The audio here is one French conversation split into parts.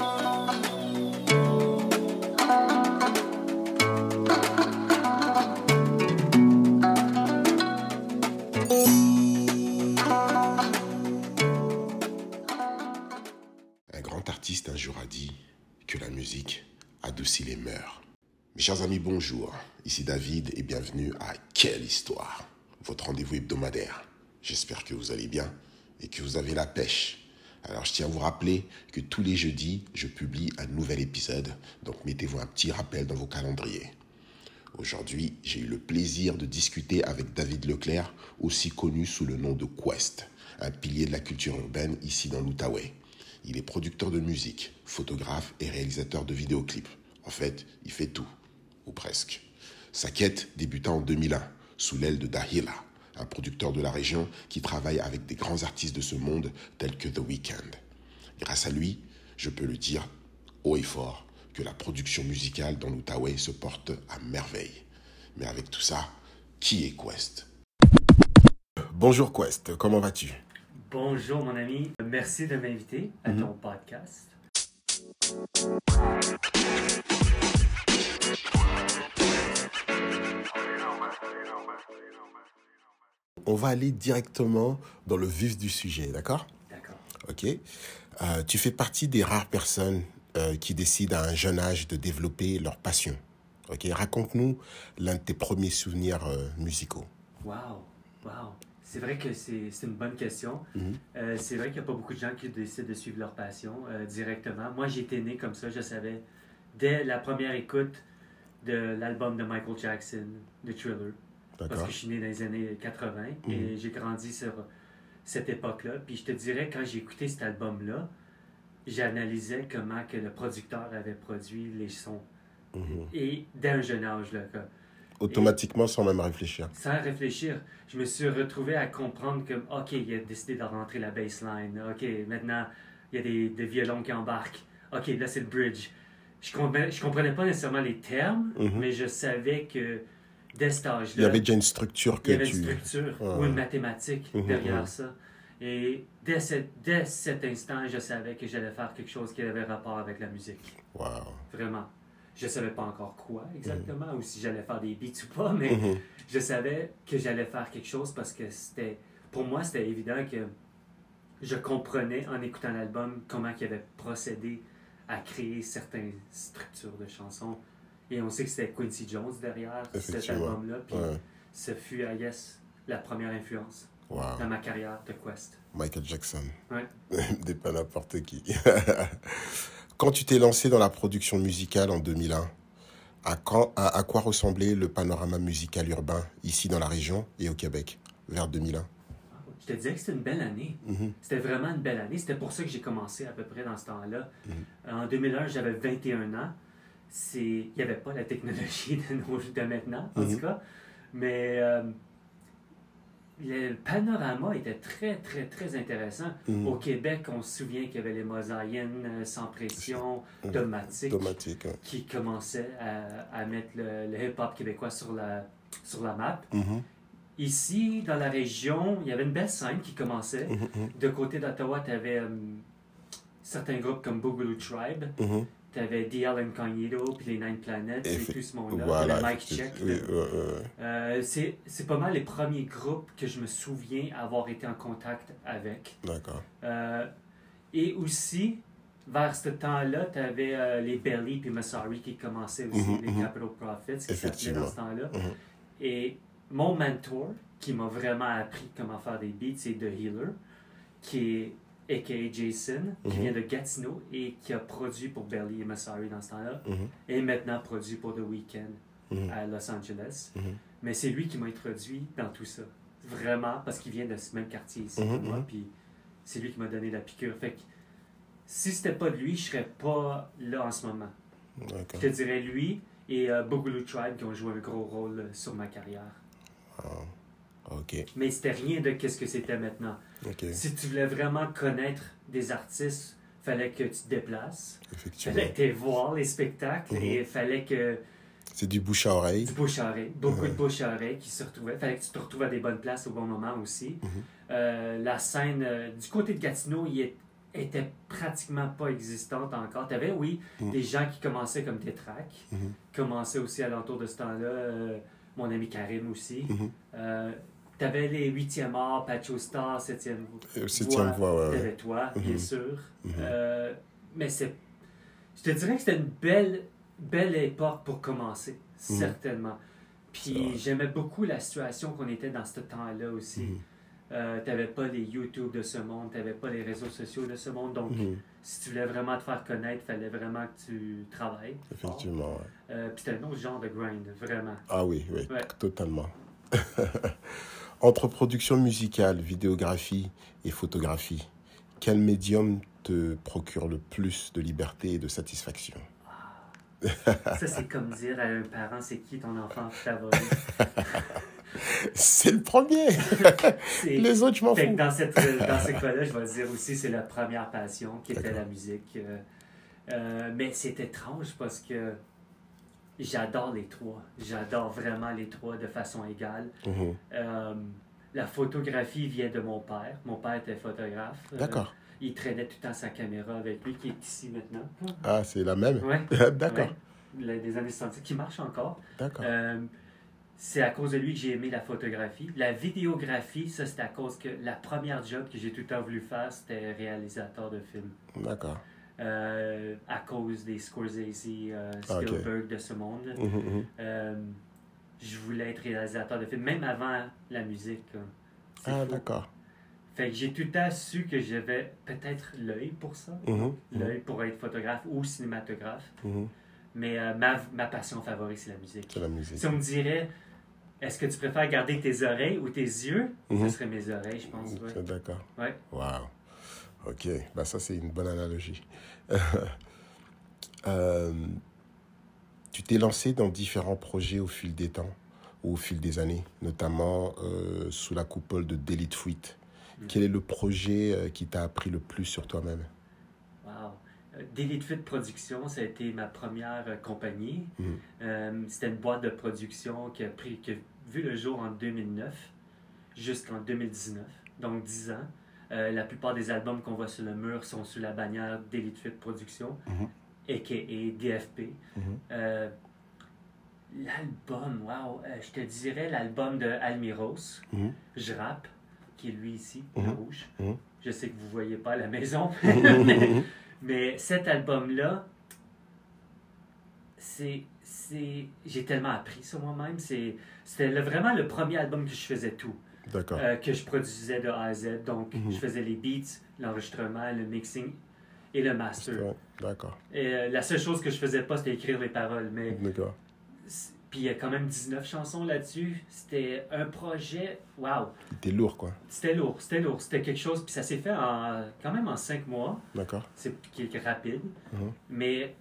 Un grand artiste un jour a dit que la musique adoucit les mœurs. Mes chers amis, bonjour. Ici David et bienvenue à Quelle Histoire, votre rendez-vous hebdomadaire. J'espère que vous allez bien et que vous avez la pêche. Alors je tiens à vous rappeler que tous les jeudis, je publie un nouvel épisode, donc mettez-vous un petit rappel dans vos calendriers. Aujourd'hui, j'ai eu le plaisir de discuter avec David Leclerc, aussi connu sous le nom de Quest, un pilier de la culture urbaine ici dans l'Outaouais. Il est producteur de musique, photographe et réalisateur de vidéoclips. En fait, il fait tout, ou presque. Sa quête débuta en 2001, sous l'aile de Dahila, un producteur de la région qui travaille avec des grands artistes de ce monde tels que The Weeknd. Grâce à lui, je peux le dire haut et fort que la production musicale dans l'Outaouais se porte à merveille. Mais avec tout ça, qui est Quest? Bonjour Quest, comment vas-tu? Bonjour mon ami, merci de m'inviter à ton podcast. On va aller directement dans le vif du sujet, d'accord? D'accord. Ok. Euh, tu fais partie des rares personnes euh, qui décident à un jeune âge de développer leur passion. Ok. Raconte-nous l'un de tes premiers souvenirs euh, musicaux. Wow, wow. C'est vrai que c'est une bonne question. Euh, c'est vrai qu'il n'y a pas beaucoup de gens qui décident de suivre leur passion directement. Moi, été né comme ça, je savais dès la première écoute de l'album de Michael Jackson, The Thriller. Parce que je suis né dans les années 80 et j'ai grandi sur cette époque-là. Puis je te dirais, quand j'ai écouté cet album-là, j'analysais comment que le producteur avait produit les sons. Mhm. Et dès un jeune âge, là, quoi. Automatiquement, sans même réfléchir. sans réfléchir, je me suis retrouvé à comprendre que, OK, il a décidé de rentrer la baseline. OK, maintenant, il y a des, des violons qui embarquent. OK, là, c'est le bridge. Je comprenais, je comprenais pas nécessairement les termes, Mhm. mais je savais que dès cet âge-là, Il y avait déjà une structure que il y avait tu. une structure ou une mathématique Mhm, derrière mhm. ça. Et dès, cet- dès cet instant, je savais que j'allais faire quelque chose qui avait rapport avec la musique. Wow. Vraiment. Je savais pas encore quoi exactement, ou si j'allais faire des beats ou pas, mais Mhm. je savais que j'allais faire quelque chose parce que c'était. Pour moi, c'était évident que je comprenais en écoutant l'album comment il avait procédé à créer certaines structures de chansons. Et on sait que c'était Quincy Jones derrière cet album-là. Puis Ouais. ce fut, I guess, la première influence Wow. dans ma carrière de Quest. Michael Jackson. Ouais. Des pas n'importe qui. Quand tu t'es lancé dans la production musicale en 2001, à, quand, à, à quoi ressemblait le panorama musical urbain ici dans la région et au Québec vers 2001 Je te disais que c'était une belle année. Mhm. C'était vraiment une belle année. C'était pour ça que j'ai commencé à peu près dans ce temps-là. Mhm. En 2001, j'avais 21 ans. C'est... Il n'y avait pas la technologie de, nos... de maintenant, en Mhm. tout cas. Mais euh, le panorama était très, très, très intéressant. Mhm. Au Québec, on se souvient qu'il y avait les mosaïennes euh, sans pression, Mhm. ouais. qui commençaient à, à mettre le, le hip-hop québécois sur la, sur la map. Mhm. Ici, dans la région, il y avait une belle scène qui commençait. Mhm, mhm, De côté d'Ottawa, tu avais certains groupes comme Boogaloo Tribe, mhm. tu avais DL Incognito, puis les Nine Planets, et tout ce monde-là. Voilà. le Mike. Check. Oui, ouais, ouais, ouais. Euh, c'est pas mal les premiers groupes que je me souviens avoir été en contact avec. D'accord. Euh, et aussi, vers ce temps-là, tu avais les Belly puis Massari qui commençaient aussi, Mhm, les mhm. Capital Profits qui s'appelaient dans ce temps-là. Mhm. Et mon mentor, qui m'a vraiment appris comment faire des beats, c'est The Healer, qui est a.k.a. Jason, qui Mhm. vient de Gatineau et qui a produit pour Belly et Massari dans ce temps-là, Mhm, et maintenant produit pour The Weeknd mhm, à Los Angeles. Mais c'est lui qui m'a introduit dans tout ça. Vraiment, parce qu'il vient de ce même quartier ici que moi, puis c'est lui qui m'a donné la piqûre. Fait que si c'était pas de lui, je serais pas là en ce moment. Je te dirais lui et euh, Boogaloo Tribe qui ont joué un gros rôle euh, sur ma carrière. Ok. Mais c'était rien de qu'est-ce que c'était maintenant. Si tu voulais vraiment connaître des artistes, fallait que tu te déplaces, Effectivement. fallait que tu voir les spectacles Mhm. et fallait que C'est du bouche à oreille. du bouche à oreille, beaucoup Ouais. de bouche à oreille qui se retrouvaient. Fallait que tu te retrouves à des bonnes places au bon moment aussi. Mhm. Euh, la scène euh, du côté de Gatineau, il est était pratiquement pas existante encore. Tu avais, oui, Mm. des gens qui commençaient comme des tracks, Mhm. commençaient aussi alentour de ce temps-là. euh, mon ami Karim aussi. Mhm. Tu avais les 8e art, Pacho Star, 7e Euh, Septième voix, ouais, ouais. T'avais toi, bien Mhm. sûr. Mhm. Euh, mais c'est. Je te dirais que c'était une belle, belle époque pour commencer, Mhm. certainement. Puis j'aimais beaucoup la situation qu'on était dans ce temps-là aussi. Euh, t'avais pas les YouTube de ce monde, t'avais pas les réseaux sociaux de ce monde. Donc, si tu voulais vraiment te faire connaître, fallait vraiment que tu travailles. Effectivement. Euh, puis c'était un autre genre de grind, vraiment. Ah oui, oui, totalement. Entre production musicale, vidéographie et photographie, quel médium te procure le plus de liberté et de satisfaction? Ça, c'est comme dire à un parent, c'est qui ton enfant favori? C'est le premier Les autres, je m'en fous. dans, cette, dans ce cas-là, je vais dire aussi, c'est la première passion qui était la musique. Euh, euh, mais c'est étrange parce que j'adore les trois. J'adore vraiment les trois de façon égale. Mhm. Euh, la photographie vient de mon père. Mon père était photographe. Euh, D'accord. il traînait tout le temps sa caméra avec lui, qui est ici maintenant. Ah, c'est la même? Ouais. D'accord, ouais. Des années 70, qui marche encore. d'accord. Euh, c'est à cause de lui que j'ai aimé la photographie. La vidéographie, ça, c'était à cause que la première job que j'ai tout le temps voulu faire, c'était réalisateur de films. D'accord. Euh, à cause des Scorsese, euh. Spielberg de ce monde. Mhm, mhm. Euh, je voulais être réalisateur de films, même avant la musique. Ah, d'accord. Fait que j'ai tout le temps su que j'avais peut-être l'œil pour ça, Mhm, l'œil pour être photographe ou cinématographe. Mais euh, ma, ma passion favorite, c'est la musique. C'est la musique. Si on me dirait, est-ce que tu préfères garder tes oreilles ou tes yeux? Ce serait mes oreilles, je pense. ouais. C'est D'accord. Ouais. Waouh. Ok, bah ça c'est une bonne analogie. Euh, tu t'es lancé dans différents projets au fil des temps, ou au fil des années, notamment euh, sous la coupole de Delete Fruit. Mhm. Quel est le projet euh, qui t'a appris le plus sur toi-même? Wow. Delete Fit Production, ça a été ma première compagnie. Euh, C'était une boîte de production qui a, pris, qui a vu le jour en 2009 jusqu'en 2019, donc 10 ans. Euh, la plupart des albums qu'on voit sur le mur sont sous la bannière Delete Fit Production, Mhm. a.k.a. DFP. Mhm. Euh, l'album, wow, euh, je te dirais l'album de Almiros, Mhm. Je rappe, qui est lui ici, le Mhm. rouge. Mhm. Je sais que vous ne voyez pas à la maison, mais, mais cet album-là, c'est. c'est J'ai tellement appris sur moi-même. C'est- C'était le- vraiment le premier album que je faisais tout. Euh, que je produisais de A à Z. Donc, Mhm. je faisais les beats, l'enregistrement, le mixing et le master. D'accord. Et euh, la seule chose que je faisais pas, c'était écrire les paroles. Mais D'accord. puis il y a quand même 19 chansons là-dessus. C'était un projet, waouh, T'es lourd, quoi. c'était lourd, c'était lourd, c'était quelque chose. Puis ça s'est fait en, quand même en 5 mois, D'accord. c'est rapide. Mhm. Mais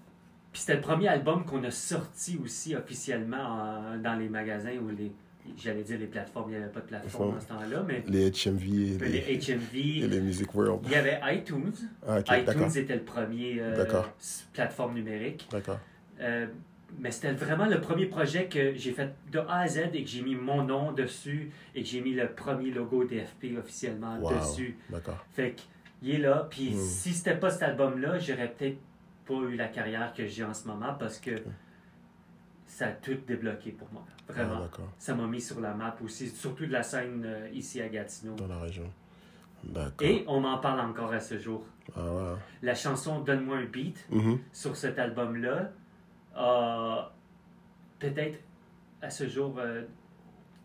puis c'était le premier album qu'on a sorti aussi officiellement en- dans les magasins ou les, j'allais dire les plateformes, il n'y avait pas de plateforme à ce temps-là, mais Les HMV et les les, et HMV, les Music World. il y avait iTunes. Ah, iTunes était le premier euh, plateforme numérique. D'accord. Euh, mais c'était vraiment le premier projet que j'ai fait de A à Z et que j'ai mis mon nom dessus et que j'ai mis le premier logo DFP officiellement Wow. dessus. D'accord. Fait qu'il est là. Puis Mm. si c'était pas cet album-là, j'aurais peut-être pas eu la carrière que j'ai en ce moment parce que ça a tout débloqué pour moi. Ah, Vraiment. ça m'a mis sur la map aussi, surtout de la scène euh, ici à Gatineau. Dans la région. D'accord. Et on m'en parle encore à ce jour. Ah ouais. La chanson Donne-moi un beat Mhm. sur cet album-là a peut-être à ce jour euh,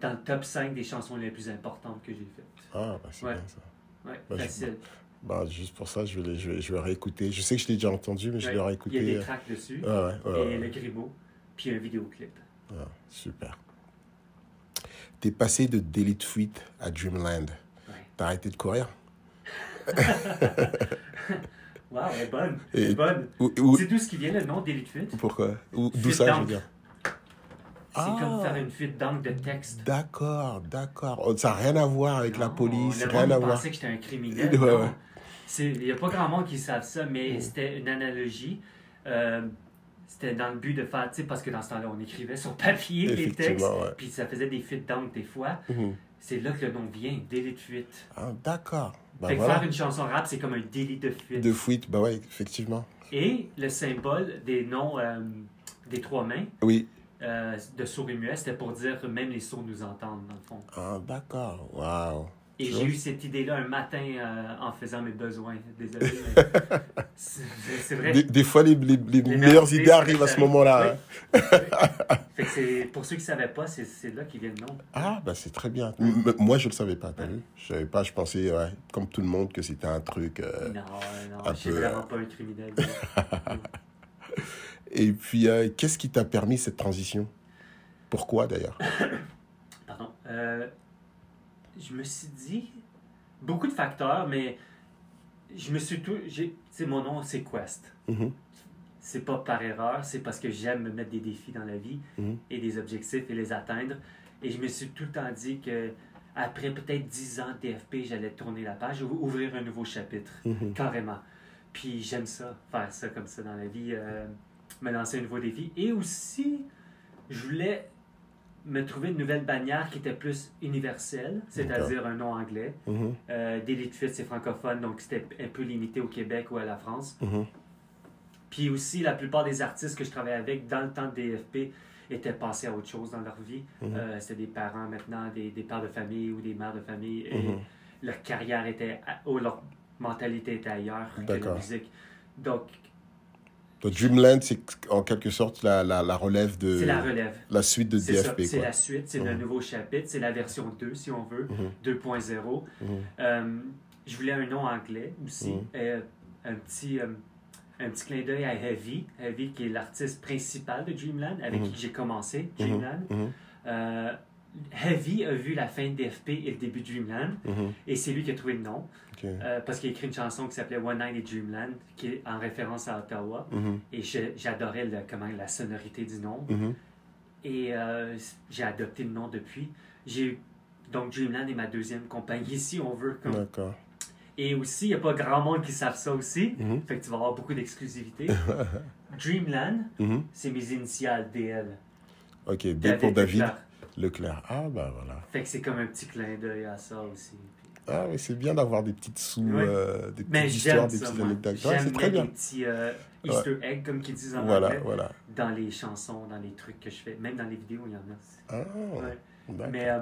dans le top 5 des chansons les plus importantes que j'ai faites. Ah, bah c'est Ouais. bien ça. Ouais, Bah, je- facile. Bah, juste pour ça, je vais, je vais, je vais réécouter. Je sais que je l'ai déjà entendu, mais je vais Il y a réécouter. des tracks dessus, Ah ouais, ouais, et le grimaud, puis un vidéoclip. Ah, super. T'es passé de Delete Fruit à Dreamland. Ouais. T'as arrêté de courir? Wow, elle est bonne. Elle est bonne. C'est d'où ce qui vient le nom d'Elite Fit? Pourquoi? Ou- D'où Fuite ça, je veux dire? C'est Ah. comme faire une fuite d'encre de texte. D'accord, d'accord. Oh, Ça n'a rien à voir avec la police, le rien monde à voir. pensait que j'étais un criminel. Ouais, non. ouais. Il n'y a pas grand monde qui savent ça, mais Mm. c'était une analogie. Euh, c'était dans le but de faire, tu sais, parce que dans ce temps-là, on écrivait sur papier les textes, puis ça faisait des fuites d'encre des fois. Mhm. C'est là que le nom vient, délai de fuite. Ah, d'accord. Bah fait que faire une chanson rap, c'est comme un délit de fuite. De fuite, bah ouais, effectivement. Et le symbole des noms euh, des trois mains Oui. euh, de sourds et muets, c'était pour dire que même les sourds nous entendent, dans le fond. Ah, d'accord. Waouh. Et j'ai eu cette idée-là un matin euh, en faisant mes besoins. Désolé, c'est vrai. Des, des fois, les, les, les Les meilleures idées, arrivent à ce moment-là. Oui. hein. Fait que c'est pour ceux qui ne savaient pas, c'est là qu'ils viennent non. Ah, bah c'est très bien. M- m- Moi, je le savais pas, t'as vu? Je savais pas, je pensais, ouais, comme tout le monde, que c'était un truc. euh, Non, non, un je suis peu, vraiment pas un criminel. Et puis, euh, qu'est-ce qui t'a permis cette transition? Pourquoi d'ailleurs? Pardon. Je me suis dit beaucoup de facteurs, mais je me suis tout. j'ai- Tu sais, mon nom, c'est Quest. Mhm, C'est pas par erreur, c'est parce que j'aime me mettre des défis dans la vie mhm, et des objectifs et les atteindre. Et je me suis tout le temps dit que après peut-être 10 ans de DFP, j'allais tourner la page, ou- ouvrir un nouveau chapitre, mhm. carrément. Puis j'aime ça, faire ça comme ça dans la vie, euh, me lancer un nouveau défi. Et aussi, je voulais me trouver une nouvelle bannière qui était plus universelle, c'est-à-dire un nom anglais. Mhm, Euh, Daily c'est francophone, donc c'était un peu limité au Québec ou à la France. mhm. Puis aussi, la plupart des artistes que je travaillais avec dans le temps de DFP étaient passés à autre chose dans leur vie. Euh, C'était des parents maintenant, des, des pères de famille ou des mères de famille. Et Mhm. leur carrière était, ou leur mentalité était ailleurs que la musique. Donc, Donc, Dreamland, c'est en quelque sorte la, la, la relève de. c'est la relève. la suite de DFP, c'est la suite, c'est le Mhm. nouveau chapitre, c'est la version 2 si on veut, Mhm, 2.0. mhm, Euh, je voulais un nom anglais aussi, euh, un petit... euh, un petit clin d'œil à Heavy, Heavy qui est l'artiste principal de Dreamland, avec qui j'ai commencé Dreamland. Heavy a vu la fin de DFP et le début de Dreamland, mhm. et c'est lui qui a trouvé le nom, euh, parce qu'il a écrit une chanson qui s'appelait One Night in Dreamland, qui est en référence à Ottawa, Mhm, et j'adorais comment, la sonorité du nom, mhm. et euh, j'ai adopté le nom depuis. J'ai donc Dreamland est ma deuxième compagnie, si on veut. comme- D'accord. Et aussi, il n'y a pas grand monde qui savent ça aussi, fait que tu vas avoir beaucoup d'exclusivité. Dreamland, c'est mes initiales DL. Ok, D pour David. Leclerc. Ah, bah voilà. Fait que c'est comme un petit clin d'œil à ça aussi. Ah, oui, c'est bien d'avoir des petites sous, Ouais. euh, des Mais petites histoires, des petites anecdotes. C'est très bien. des petits euh, Easter eggs, comme qu'ils disent en Voilà, anglais, voilà. dans les chansons, dans les trucs que je fais. Même dans les vidéos, il y en a. Ah, Ouais. Mais euh,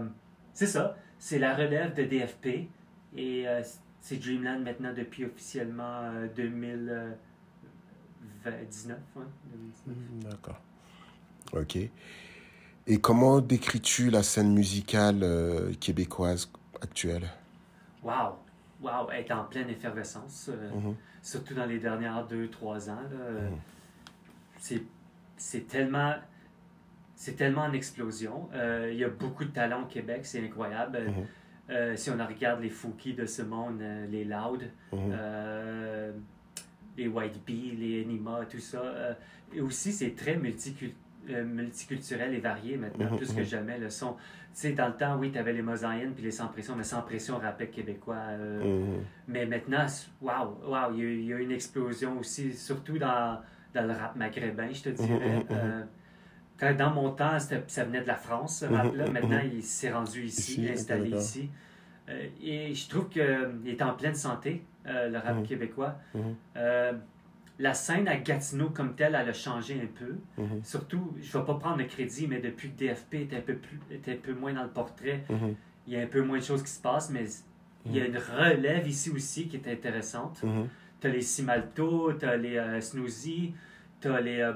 c'est ça. C'est la relève de DFP. Et euh, c'est Dreamland maintenant depuis officiellement euh, 2019. ouais, 2019. Mhm, D'accord. Ok. Et comment décris-tu la scène musicale euh, québécoise actuelle? Wow! Wow! Elle est en pleine effervescence. euh, Mhm, surtout dans les dernières deux, trois ans. là, euh, Mhm. c'est, c'est tellement. C'est tellement en explosion. Euh, Il y a beaucoup de talent au Québec, c'est incroyable. Mhm. Si on regarde les Fouki de ce monde, les Loud, les White Bee, les Enima, tout ça. et aussi, c'est très multicul- euh, multiculturel et varié maintenant, Mhm, plus mhm. que jamais. Le son. Tu sais, dans le temps, oui, tu avais les Mosaïennes puis les Sans Pression, mais Sans Pression rappait québécois. euh, mhm. mais maintenant, waouh, waouh, il y, y a une explosion aussi, surtout dans, dans le rap maghrébin, je te dirais. Mhm, mhm, Euh, quand dans mon temps, ça venait de la France, ce Mhm, rap-là. mhm, Maintenant, il s'est rendu ici, Ici, installé ici. Et je trouve qu'il est en pleine santé, le rap Mhm. québécois. Mhm. Euh, la scène à Gatineau comme telle, elle a changé un peu. Mhm. Surtout, je ne vais pas prendre le crédit, mais depuis que DFP était un peu, plus, était un peu moins dans le portrait, Mhm. il y a un peu moins de choses qui se passent, mais il y a une relève ici aussi qui est intéressante. Mhm. Tu as les Simalto, tu as les euh, Snoozy, tu as les euh,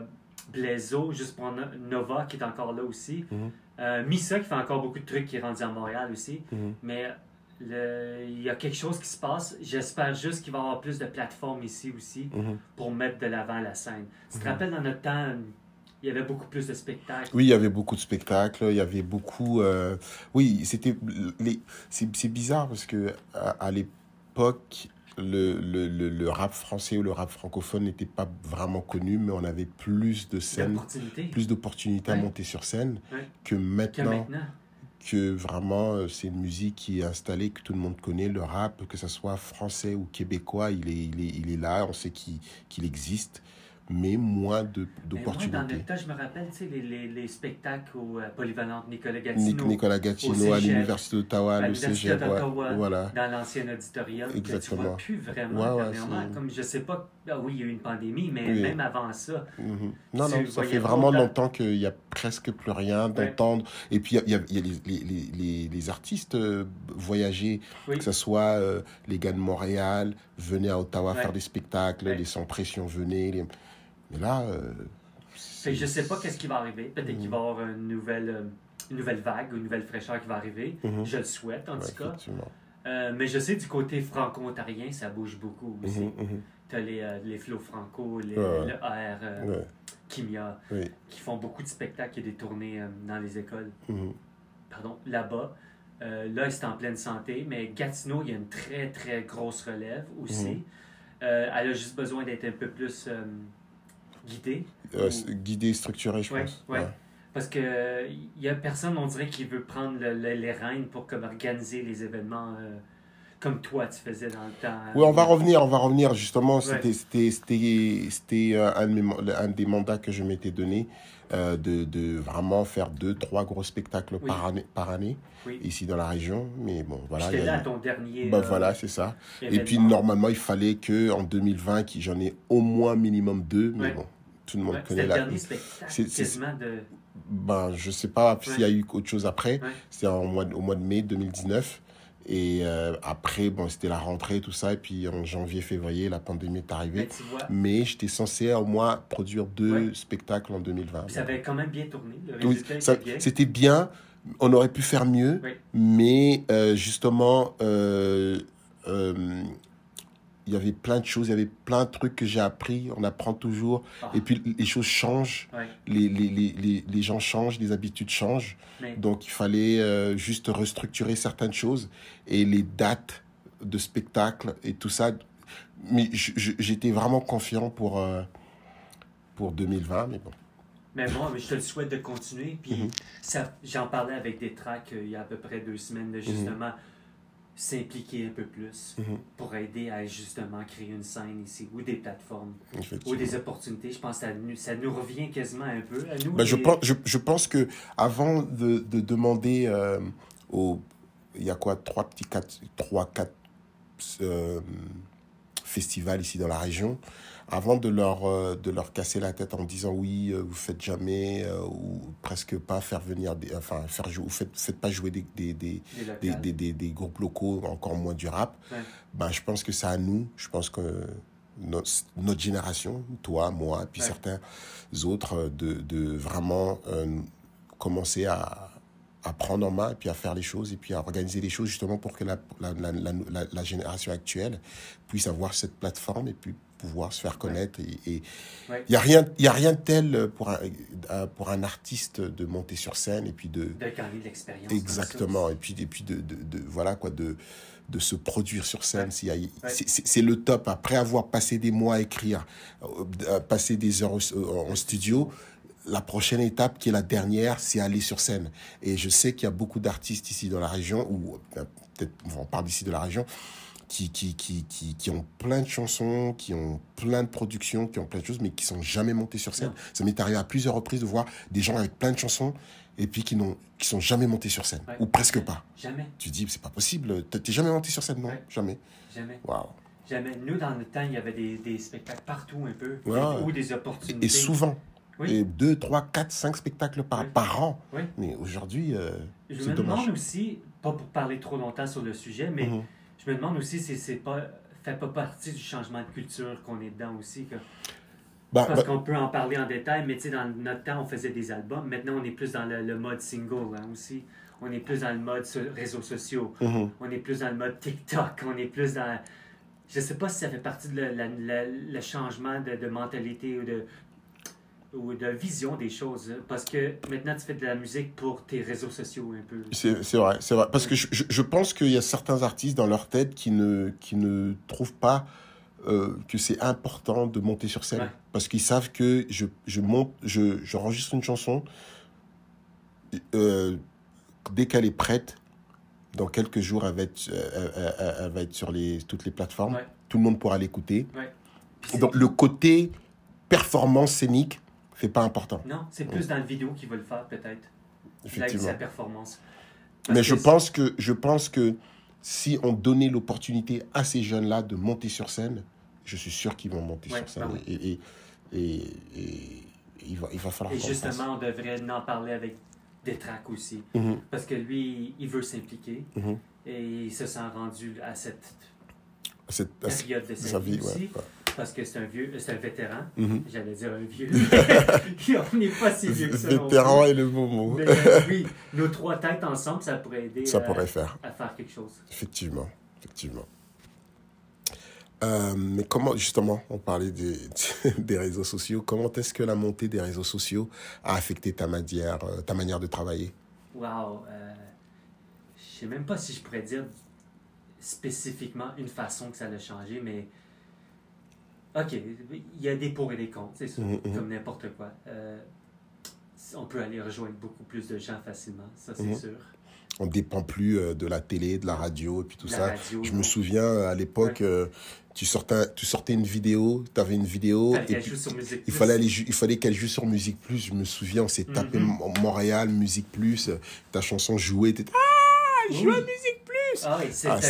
Blaiseau, juste pour No- Nova qui est encore là aussi. Mhm. Euh, Misa qui fait encore beaucoup de trucs qui est rendu à Montréal aussi. Mhm. Mais le- il y a quelque chose qui se passe. J'espère juste qu'il va y avoir plus de plateformes ici aussi Mhm. pour mettre de l'avant la scène. Tu te Mhm. rappelles dans notre temps, il y avait beaucoup plus de spectacles? Oui, il y avait beaucoup de spectacles, il y avait beaucoup. euh, Oui, c'était. Les... C'est bizarre parce que à, à l'époque, le, le, le, le rap français ou le rap francophone n'était pas vraiment connu, mais on avait plus de scènes, D'opportunités plus d'opportunités à monter sur scène Ouais. que que maintenant. Que vraiment euh, c'est une musique qui est installée, que tout le monde connaît, le rap, que ce soit français ou québécois, il est, il est, il est là, on sait qu'il existe. Mais moins moi, dans d'opportunités. notre temps, je me rappelle, les, les, les spectacles au euh, Polyvalente Nicolas Nic- Gatineau, Nicolas Gatineau au à l'Université d'Ottawa, à le l'Université cégep, ouais, d'Ottawa, voilà. dans l'ancien auditorium, que tu Exactement. vois plus vraiment Ouais, ouais, Comme je sais pas, ah oui, il y a eu une pandémie, mais Oui. même avant ça, Mhm. Non, non, ça fait vraiment longtemps qu'il n'y a presque plus rien d'entendre. Et puis, il y a, y a les, les, les, les- les artistes euh, voyager, oui, que ce soit euh, les gars de Montréal, venaient à Ottawa faire des spectacles, les sans pression venaient. les- Mais là, euh, Fait que je sais pas qu'est-ce qui va arriver. Peut-être Mhm. qu'il va y avoir une nouvelle, euh, une nouvelle vague, une nouvelle fraîcheur qui va arriver. Mhm. Je le souhaite, en ouais, tout cas. Euh, mais je sais du côté franco-ontarien, ça bouge beaucoup aussi. Mhm, mhm. T'as les, euh, les flots franco, les, Ouais, le AR, Ouais, Kimia, oui. qui font beaucoup de spectacles et des tournées dans les écoles. Mhm. Pardon, là-bas. Euh, là, c'est en pleine santé, mais Gatineau, il y a une très, très grosse relève aussi. Mhm. Euh, elle a juste besoin d'être un peu plus euh, guidée. Euh, c'est guidé, structuré, je Ouais, pense. ouais. Parce que euh, il y a personne, on dirait, qui veut prendre le- le- les rênes pour comme organiser les événements euh, comme toi tu faisais dans le temps. Oui, on va revenir, on va revenir. Justement, c'était c'était euh, un, de un des mandats que je m'étais donné euh, de, de vraiment faire deux, trois gros spectacles Oui. par année, par année Oui. ici dans la région. Mais bon, voilà. J'étais là eu- ton dernier. Bah, euh, voilà, c'est ça. Et puis normalement, il fallait que en 2020, qu'il- j'en ai au moins minimum deux. Mais Ouais. bon, tout le monde Ouais, C'était connaît le la. C'est- c'est- de. Ben, je sais pas s'il y a eu autre chose après. Ouais. C'était en mois, de- au mois de mai 2019. Et euh, après, bon, c'était la rentrée, tout ça. Et puis en janvier, février, la pandémie est arrivée. vois, Mais j'étais censé au moins produire deux Ouais. spectacles en 2020. ça avait quand même bien tourné. Le Oui, résultat ça- était bien. c'était bien. On aurait pu faire mieux. Mais euh, justement, euh, il y avait plein de choses, il y avait plein de trucs que j'ai appris. On apprend toujours. Ah, Et puis les choses changent. ouais. Les, les, les, les, les gens changent, les habitudes changent. Donc il fallait euh, juste restructurer certaines choses et les dates de spectacle et tout ça. Mais j'étais vraiment confiant pour, euh, pour 2020. Mais bon. Mais moi, je te le souhaite de continuer. Puis Mhm. ça, j'en parlais avec des tracks euh, il y a à peu près deux semaines, de justement s'impliquer un peu plus Mhm. pour aider à justement créer une scène ici ou des plateformes ou des opportunités. Je pense que ça nous, ça nous revient quasiment un peu à nous. Ben, je, pense, je, je pense que avant de, de demander euh, au il y a quoi trois petits quatre trois quatre euh, festivals ici dans la région avant de leur euh, de leur casser la tête en disant oui euh, vous faites jamais euh, ou presque pas faire venir des enfin faire jouer vous faites, faites pas jouer des des, des, des, des, groupes locaux encore moins du rap Ouais. ben je pense que c'est à nous je pense que notre, notre génération toi moi puis Ouais. certains autres de, de vraiment euh, commencer à, à prendre en main et puis à faire les choses et puis à organiser les choses justement pour que la, la, la, génération actuelle puisse avoir cette plateforme et puis pouvoir se faire connaître et il Ouais. y a rien il y a rien de tel pour un, pour un artiste de monter sur scène et puis de l'expérience. ça exactement et puis et puis de, de, de- voilà quoi de de se produire sur scène Ouais. C'est- le top après avoir passé des mois à écrire euh, euh, passer des heures en studio la prochaine étape qui est la dernière c'est aller sur scène et je sais qu'il y a beaucoup d'artistes ici dans la région ou euh, peut-être on parle d'ici de la région qui, qui, qui, qui, qui ont plein de chansons, qui ont plein de productions, qui ont plein de choses, mais qui sont jamais montés sur scène. Ça m'est arrivé à plusieurs reprises de voir des gens avec plein de chansons et puis qui n'ont qui sont jamais montés sur scène, Ouais. ou presque pas. Jamais, Tu dis, c'est pas possible, t'es jamais monté sur scène, non? Ouais. Jamais. jamais, Waouh. jamais. Nous, dans le temps, il y avait des, des spectacles partout un peu, Ouais. ou des opportunités. et souvent. Oui. Et deux, trois, quatre, cinq spectacles par, Oui. par an. Oui. Mais aujourd'hui, euh, Je me dommage. demande aussi, pas pour parler trop longtemps sur le sujet, mais Mhm. je me demande aussi si c'est pas fait pas partie du changement de culture qu'on est dedans aussi. que- Bah, Parce bah, qu'on peut en parler en détail, mais tu sais, dans notre temps, on faisait des albums. Maintenant, on est plus dans le, le mode single hein, aussi. On est plus dans le mode réseaux sociaux. mhm. On est plus dans le mode TikTok. On est plus dans. Je sais pas si ça fait partie de le changement de, de mentalité ou de, ou de vision des choses. hein. Parce que maintenant, tu fais de la musique pour tes réseaux sociaux un peu. C'est vrai, c'est vrai. Parce que je, je- pense qu'il y a certains artistes dans leur tête qui ne, qui ne trouvent pas euh, que c'est important de monter sur scène. Ouais. Parce qu'ils savent que je, je monte, je, j'enregistre une chanson, euh, dès qu'elle est prête, dans quelques jours, elle va être, euh, elle- va être sur les, toutes les plateformes. Ouais. Tout le monde pourra l'écouter. Ouais. Donc le côté performance scénique, c'est pas important. Non, c'est plus dans la vidéo qu'il veut le faire, peut-être. Effectivement. sa performance. Parce Mais je pense que je pense que si on donnait l'opportunité à ces jeunes-là de monter sur scène, je suis sûr qu'ils vont monter Ouais, sur scène. bah oui. et, et, et, et il, va, il va falloir Et justement, on devrait en parler avec des tracks aussi. Mhm, Parce que lui, il veut s'impliquer. mhm. Et il se sent rendu à cette Cette- à cette- période de sa, vie ouais. Parce que c'est un vieux, c'est un vétéran. Mhm. J'allais dire un vieux. on n'est pas si vieux que ça. Vétéran est le bon mot. Mais euh, oui, nos trois têtes ensemble, ça pourrait aider Ça à, pourrait faire. à faire quelque chose. Effectivement, effectivement. Euh, mais comment, justement, on parlait des, des réseaux sociaux. Comment est-ce que la montée des réseaux sociaux a affecté ta manière, euh, ta manière de travailler? Wow. Euh, je sais même pas si je pourrais dire spécifiquement une façon que ça l'a changé, mais. Ok, il y a des pour et des contre, c'est sûr, Mhm, mhm. comme n'importe quoi. Euh, on peut aller rejoindre beaucoup plus de gens facilement, ça c'est Mhm. sûr. On dépend plus euh, de la télé, de la radio et puis tout La ça. radio, Je non. me souviens à l'époque, euh, tu, sortais, tu sortais une vidéo, tu avais une vidéo Fallait et puis joue sur Musique il Plus. fallait, aller, il fallait qu'elle joue sur Musique Plus. Je me souviens, on s'est tapé Mhm. Mo- Montréal, Musique Plus, ta chanson jouait, Ah, joue à. Musique Plus Ah oui, Ah,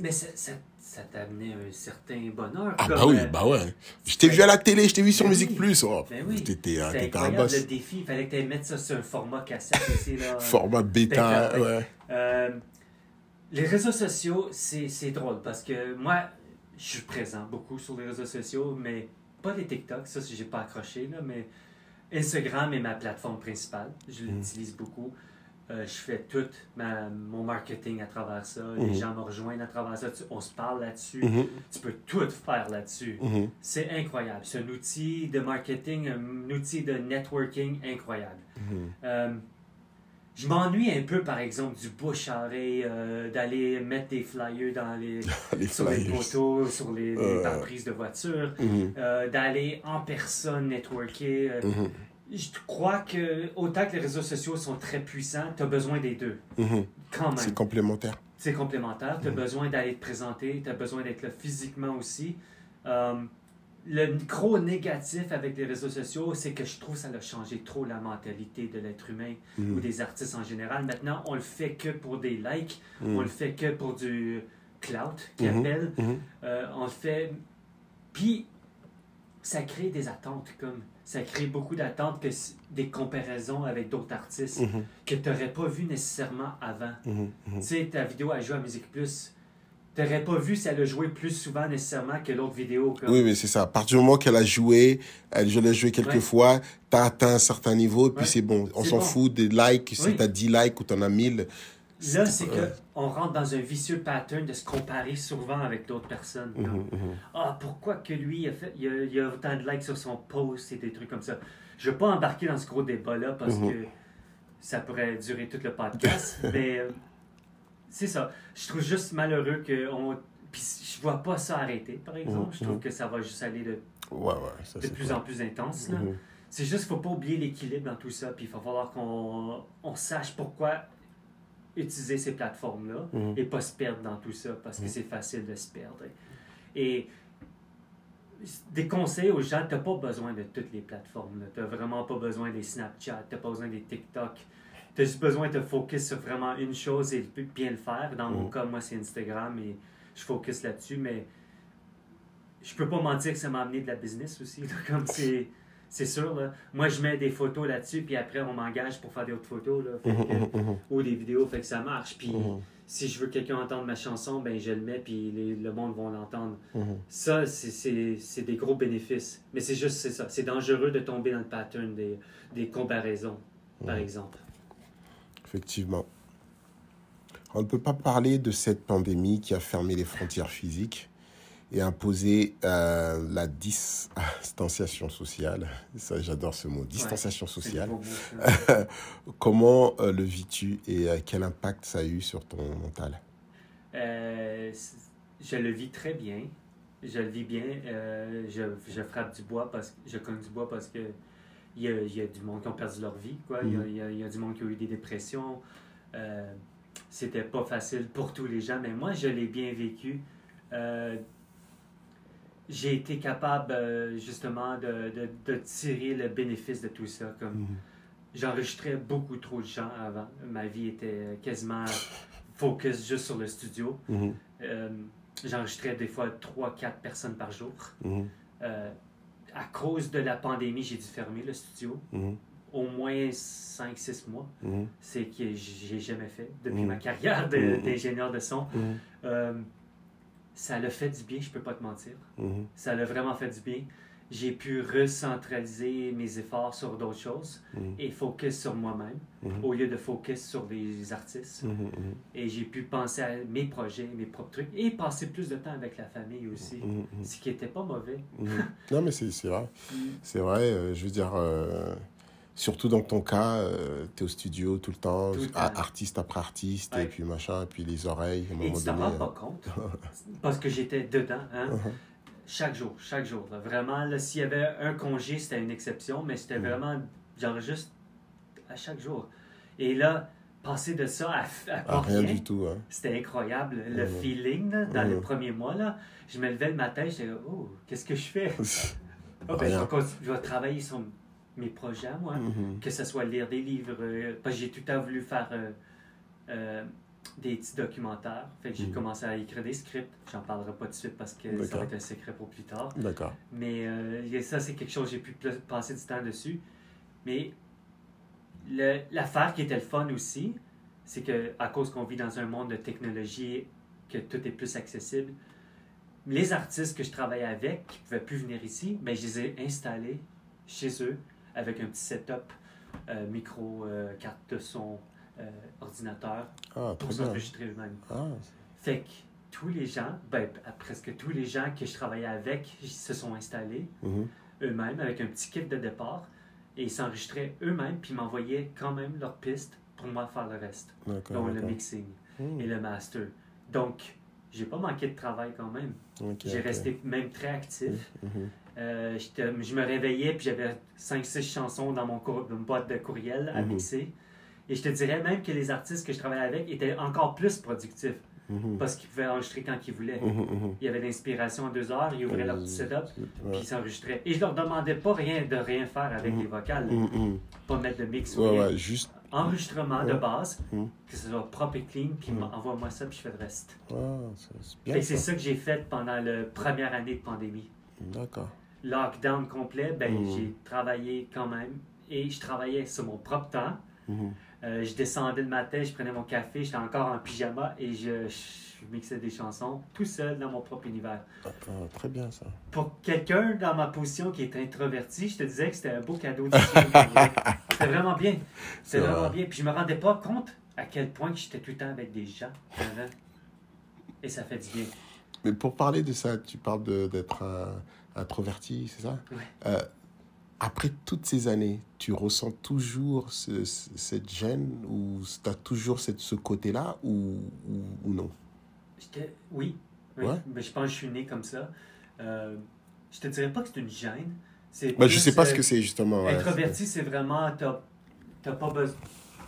mais ça, ça, ça t'amenait un certain bonheur. Ah comme, bah oui, euh, bah ouais. Je t'ai vu à la télé, je t'ai vu sur Ben Musique oui. Plus. Oh, Ben oui. T'étais un boss. le défi. Il fallait que tu mettes ça sur un format cassette aussi. Là. Format bêta, ouais. Euh, les réseaux sociaux, c'est drôle parce que moi, je suis présent beaucoup sur les réseaux sociaux, mais pas les TikTok, ça, j'ai pas accroché, là, mais Instagram est ma plateforme principale. Je Mm. l'utilise beaucoup. Euh, je fais tout ma, mon marketing à travers ça. Les Mhm. gens me rejoignent à travers ça. Tu- on se parle là-dessus. Mhm, Tu peux tout faire là-dessus. mhm. C'est incroyable. C'est un outil de marketing, un outil de networking incroyable. Euh, je m'ennuie un peu, par exemple, du bouche à oreille, euh, d'aller mettre des flyers dans les, Les sur les poteaux, sur les, les Euh. pare-brises de voiture, euh, d'aller en personne networker. Je crois que autant que les réseaux sociaux sont très puissants, tu as besoin des deux, mhm. quand même. C'est complémentaire. C'est complémentaire. Tu as Mhm. besoin d'aller te présenter, tu as besoin d'être là physiquement aussi. Euh, le gros négatif avec les réseaux sociaux, c'est que je trouve que ça a changé trop la mentalité de l'être humain ou Mhm, des artistes en général. Maintenant, on le fait que pour des likes, mhm, on le fait que pour du clout, qu'ils appellent. mhm. Euh, on le fait. Puis, ça crée des attentes, comme. Ça crée beaucoup d'attentes, que des comparaisons avec d'autres artistes Mhm, que tu n'aurais pas vu nécessairement avant. mhm, mhm. Tu sais, ta vidéo a joué à Musique Plus. Tu n'aurais pas vu si elle a joué plus souvent nécessairement que l'autre vidéo. Comme... Oui, mais c'est ça. À partir du moment qu'elle a joué, elle, je l'ai joué quelques Ouais. fois, t'as atteint un certain niveau, et puis Ouais. c'est bon. On s'en bon. fout des likes, si Oui. t'as 10 likes ou t'en as 1000. Là, c'est Ouais. on rentre dans un vicieux pattern de se comparer souvent avec d'autres personnes. Mhm, mhm. Ah, pourquoi que lui, il a, fait, il, a, il a autant de likes sur son post et des trucs comme ça. Je ne veux pas embarquer dans ce gros débat-là parce Mhm. que ça pourrait durer tout le podcast, mais euh, c'est ça. Je trouve juste malheureux que on... Puis je vois pas ça arrêter, par exemple. Je trouve que ça va juste aller de, Ouais, ouais. Ça, de plus en plus intense. Là. C'est juste qu'il ne faut pas oublier l'équilibre dans tout ça, puis il va falloir qu'on on sache pourquoi utiliser ces plateformes-là Mhm. et pas se perdre dans tout ça, parce que Mhm. c'est facile de se perdre. Et des conseils aux gens, tu n'as pas besoin de toutes les plateformes. Tu n'as vraiment pas besoin des Snapchat, tu n'as pas besoin des TikTok. Tu as juste besoin de te focus sur vraiment une chose et de bien le faire. Dans mon Mhm. cas, moi, c'est Instagram et je focus là-dessus, mais je peux pas mentir que ça m'a amené de la business aussi. là, comme c'est, c'est sûr. Là. Moi, je mets des photos là-dessus, puis après, on m'engage pour faire des autres photos. Là, Fait Mhm, que- mhm, mhm. ou des vidéos, fait que ça marche. Puis si je veux que quelqu'un entende ma chanson, ben je le mets, puis les- le monde va l'entendre. Ça, c'est, des gros bénéfices. Mais c'est juste, c'est ça. C'est dangereux de tomber dans le pattern des, des comparaisons, par exemple. Effectivement. On ne peut pas parler de cette pandémie qui a fermé les frontières physiques et imposé euh, la distanciation sociale. Ça, j'adore ce mot, distanciation sociale. Comment euh, le vis-tu et euh, quel impact ça a eu sur ton mental? Je le vis très bien. Je le vis bien. Je, je frappe du bois parce que je cogne du bois parce que il y a, il y a du monde qui ont perdu leur vie. Quoi. Il, y a, il y a- il y a du monde qui a eu des dépressions. C'était pas facile pour tous les gens, mais moi, je l'ai bien vécu. Euh, j'ai été capable euh, justement de, de, de tirer le bénéfice de tout ça. Comme Mhm. j'enregistrais beaucoup trop de gens avant. Ma vie était quasiment focus juste sur le studio. Mhm. Euh, j'enregistrais des fois 3-4 personnes par jour. Mhm. Euh, à cause de la pandémie, j'ai dû fermer le studio. Au moins 5-6 mois. C'est que j'ai jamais fait depuis ma carrière de- d'ingénieur de son. Ça l'a fait du bien, je peux pas te mentir. Mhm. Ça l'a vraiment fait du bien. J'ai pu recentraliser mes efforts sur d'autres choses Mhm. et focus sur moi-même Mhm. au lieu de focus sur les artistes. Et j'ai pu penser à mes projets, mes propres trucs et passer plus de temps avec la famille aussi. Ce qui était pas mauvais. Non, mais c'est c'est vrai. C'est vrai, euh, je veux dire, euh, surtout dans ton cas, tu es au studio tout le temps, Tout artiste après artiste, Ouais. et puis machin, et puis les oreilles, à un Et tu t'en rends euh, pas compte. Parce que j'étais dedans. Hein? Mhm. Chaque jour, chaque jour. là. Vraiment, là, s'il y avait un congé, c'était une exception, mais c'était Mhm. vraiment, genre, juste à chaque jour. Et là, passer de ça à, à rien rien, du tout. hein. c'était incroyable. Le Mhm. feeling, là, dans les Mhm. premiers mois, là, je me levais le matin, j'étais oh, qu'est-ce que je fais? Ah, ben, vais je vais travailler sur mes projets, à moi. Mhm. Que ce soit lire des livres, euh, parce que j'ai tout le temps voulu faire euh, euh, des petits documentaires. Fait que j'ai Mhm. commencé à écrire des scripts. J'en parlerai pas tout de suite parce que ça va être un secret pour plus tard. D'accord. Mais euh, ça, c'est quelque chose que j'ai pu passer du temps dessus. Mais le- l'affaire qui était le fun aussi, c'est que à cause qu'on vit dans un monde de technologie, que tout est plus accessible, les artistes que je travaillais avec, qui ne pouvaient plus venir ici, ben, je les ai installés chez eux avec un petit setup, euh, micro, euh, carte de son, euh, ordinateur, Ah, pour s'enregistrer eux-mêmes. Ah, Fait que tous les gens, ben, presque tous les gens que je travaillais avec, se sont installés mhm. eux-mêmes avec un petit kit de départ et ils s'enregistraient eux-mêmes puis m'envoyaient quand même leurs pistes pour moi faire le reste, donc le mixing Mhm. et le master. Donc, j'ai pas manqué de travail quand même. J'ai resté même très actif. Mhm. Euh, je me réveillais puis j'avais 5-6 chansons dans mon cour- dans une boîte de courriel à Mhm. mixer. Et je te dirais même que les artistes que je travaillais avec étaient encore plus productifs Mhm. parce qu'ils pouvaient enregistrer quand ils voulaient. Mhm, mhm. Il y avait l'inspiration en deux heures, ils ouvraient leur petit setup, Ouais. puis ils s'enregistraient. Et je leur demandais pas rien de rien faire avec Mhm. les vocales, pas mettre de mix ou Ouais, rien. ouais, juste. Enregistrement de base, que ce soit propre et clean, puis envoie-moi ça, puis je fais le reste. Ah, c'est ça que j'ai fait pendant la première année de pandémie. D'accord. Lockdown complet, ben Mhm. j'ai travaillé quand même. Et je travaillais sur mon propre temps. Mhm. Euh, je descendais le matin, je prenais mon café, j'étais encore en pyjama et je, je mixais des chansons tout seul dans mon propre univers. Ah, très bien ça. Pour quelqu'un dans ma position qui est introverti, je te disais que c'était un beau cadeau du. C'était vraiment bien. C'est C'était vraiment vrai. bien. Puis je me rendais pas compte à quel point que j'étais tout le temps avec des gens. avant. Et ça fait du bien. Mais pour parler de ça, tu parles d'être un- introverti, c'est ça? Ouais. Euh, Après toutes ces années, tu ressens toujours ce- ce- cette gêne ou tu as toujours cette, ce côté-là ou, ou, ou non? Oui. oui. Ouais. Mais je pense que je suis né comme ça. Euh, je te dirais pas que c'est une gêne. C'est Bah, Je sais pas euh, ce que c'est justement. ouais. Introverti, c'est vraiment. T'as pas besoin.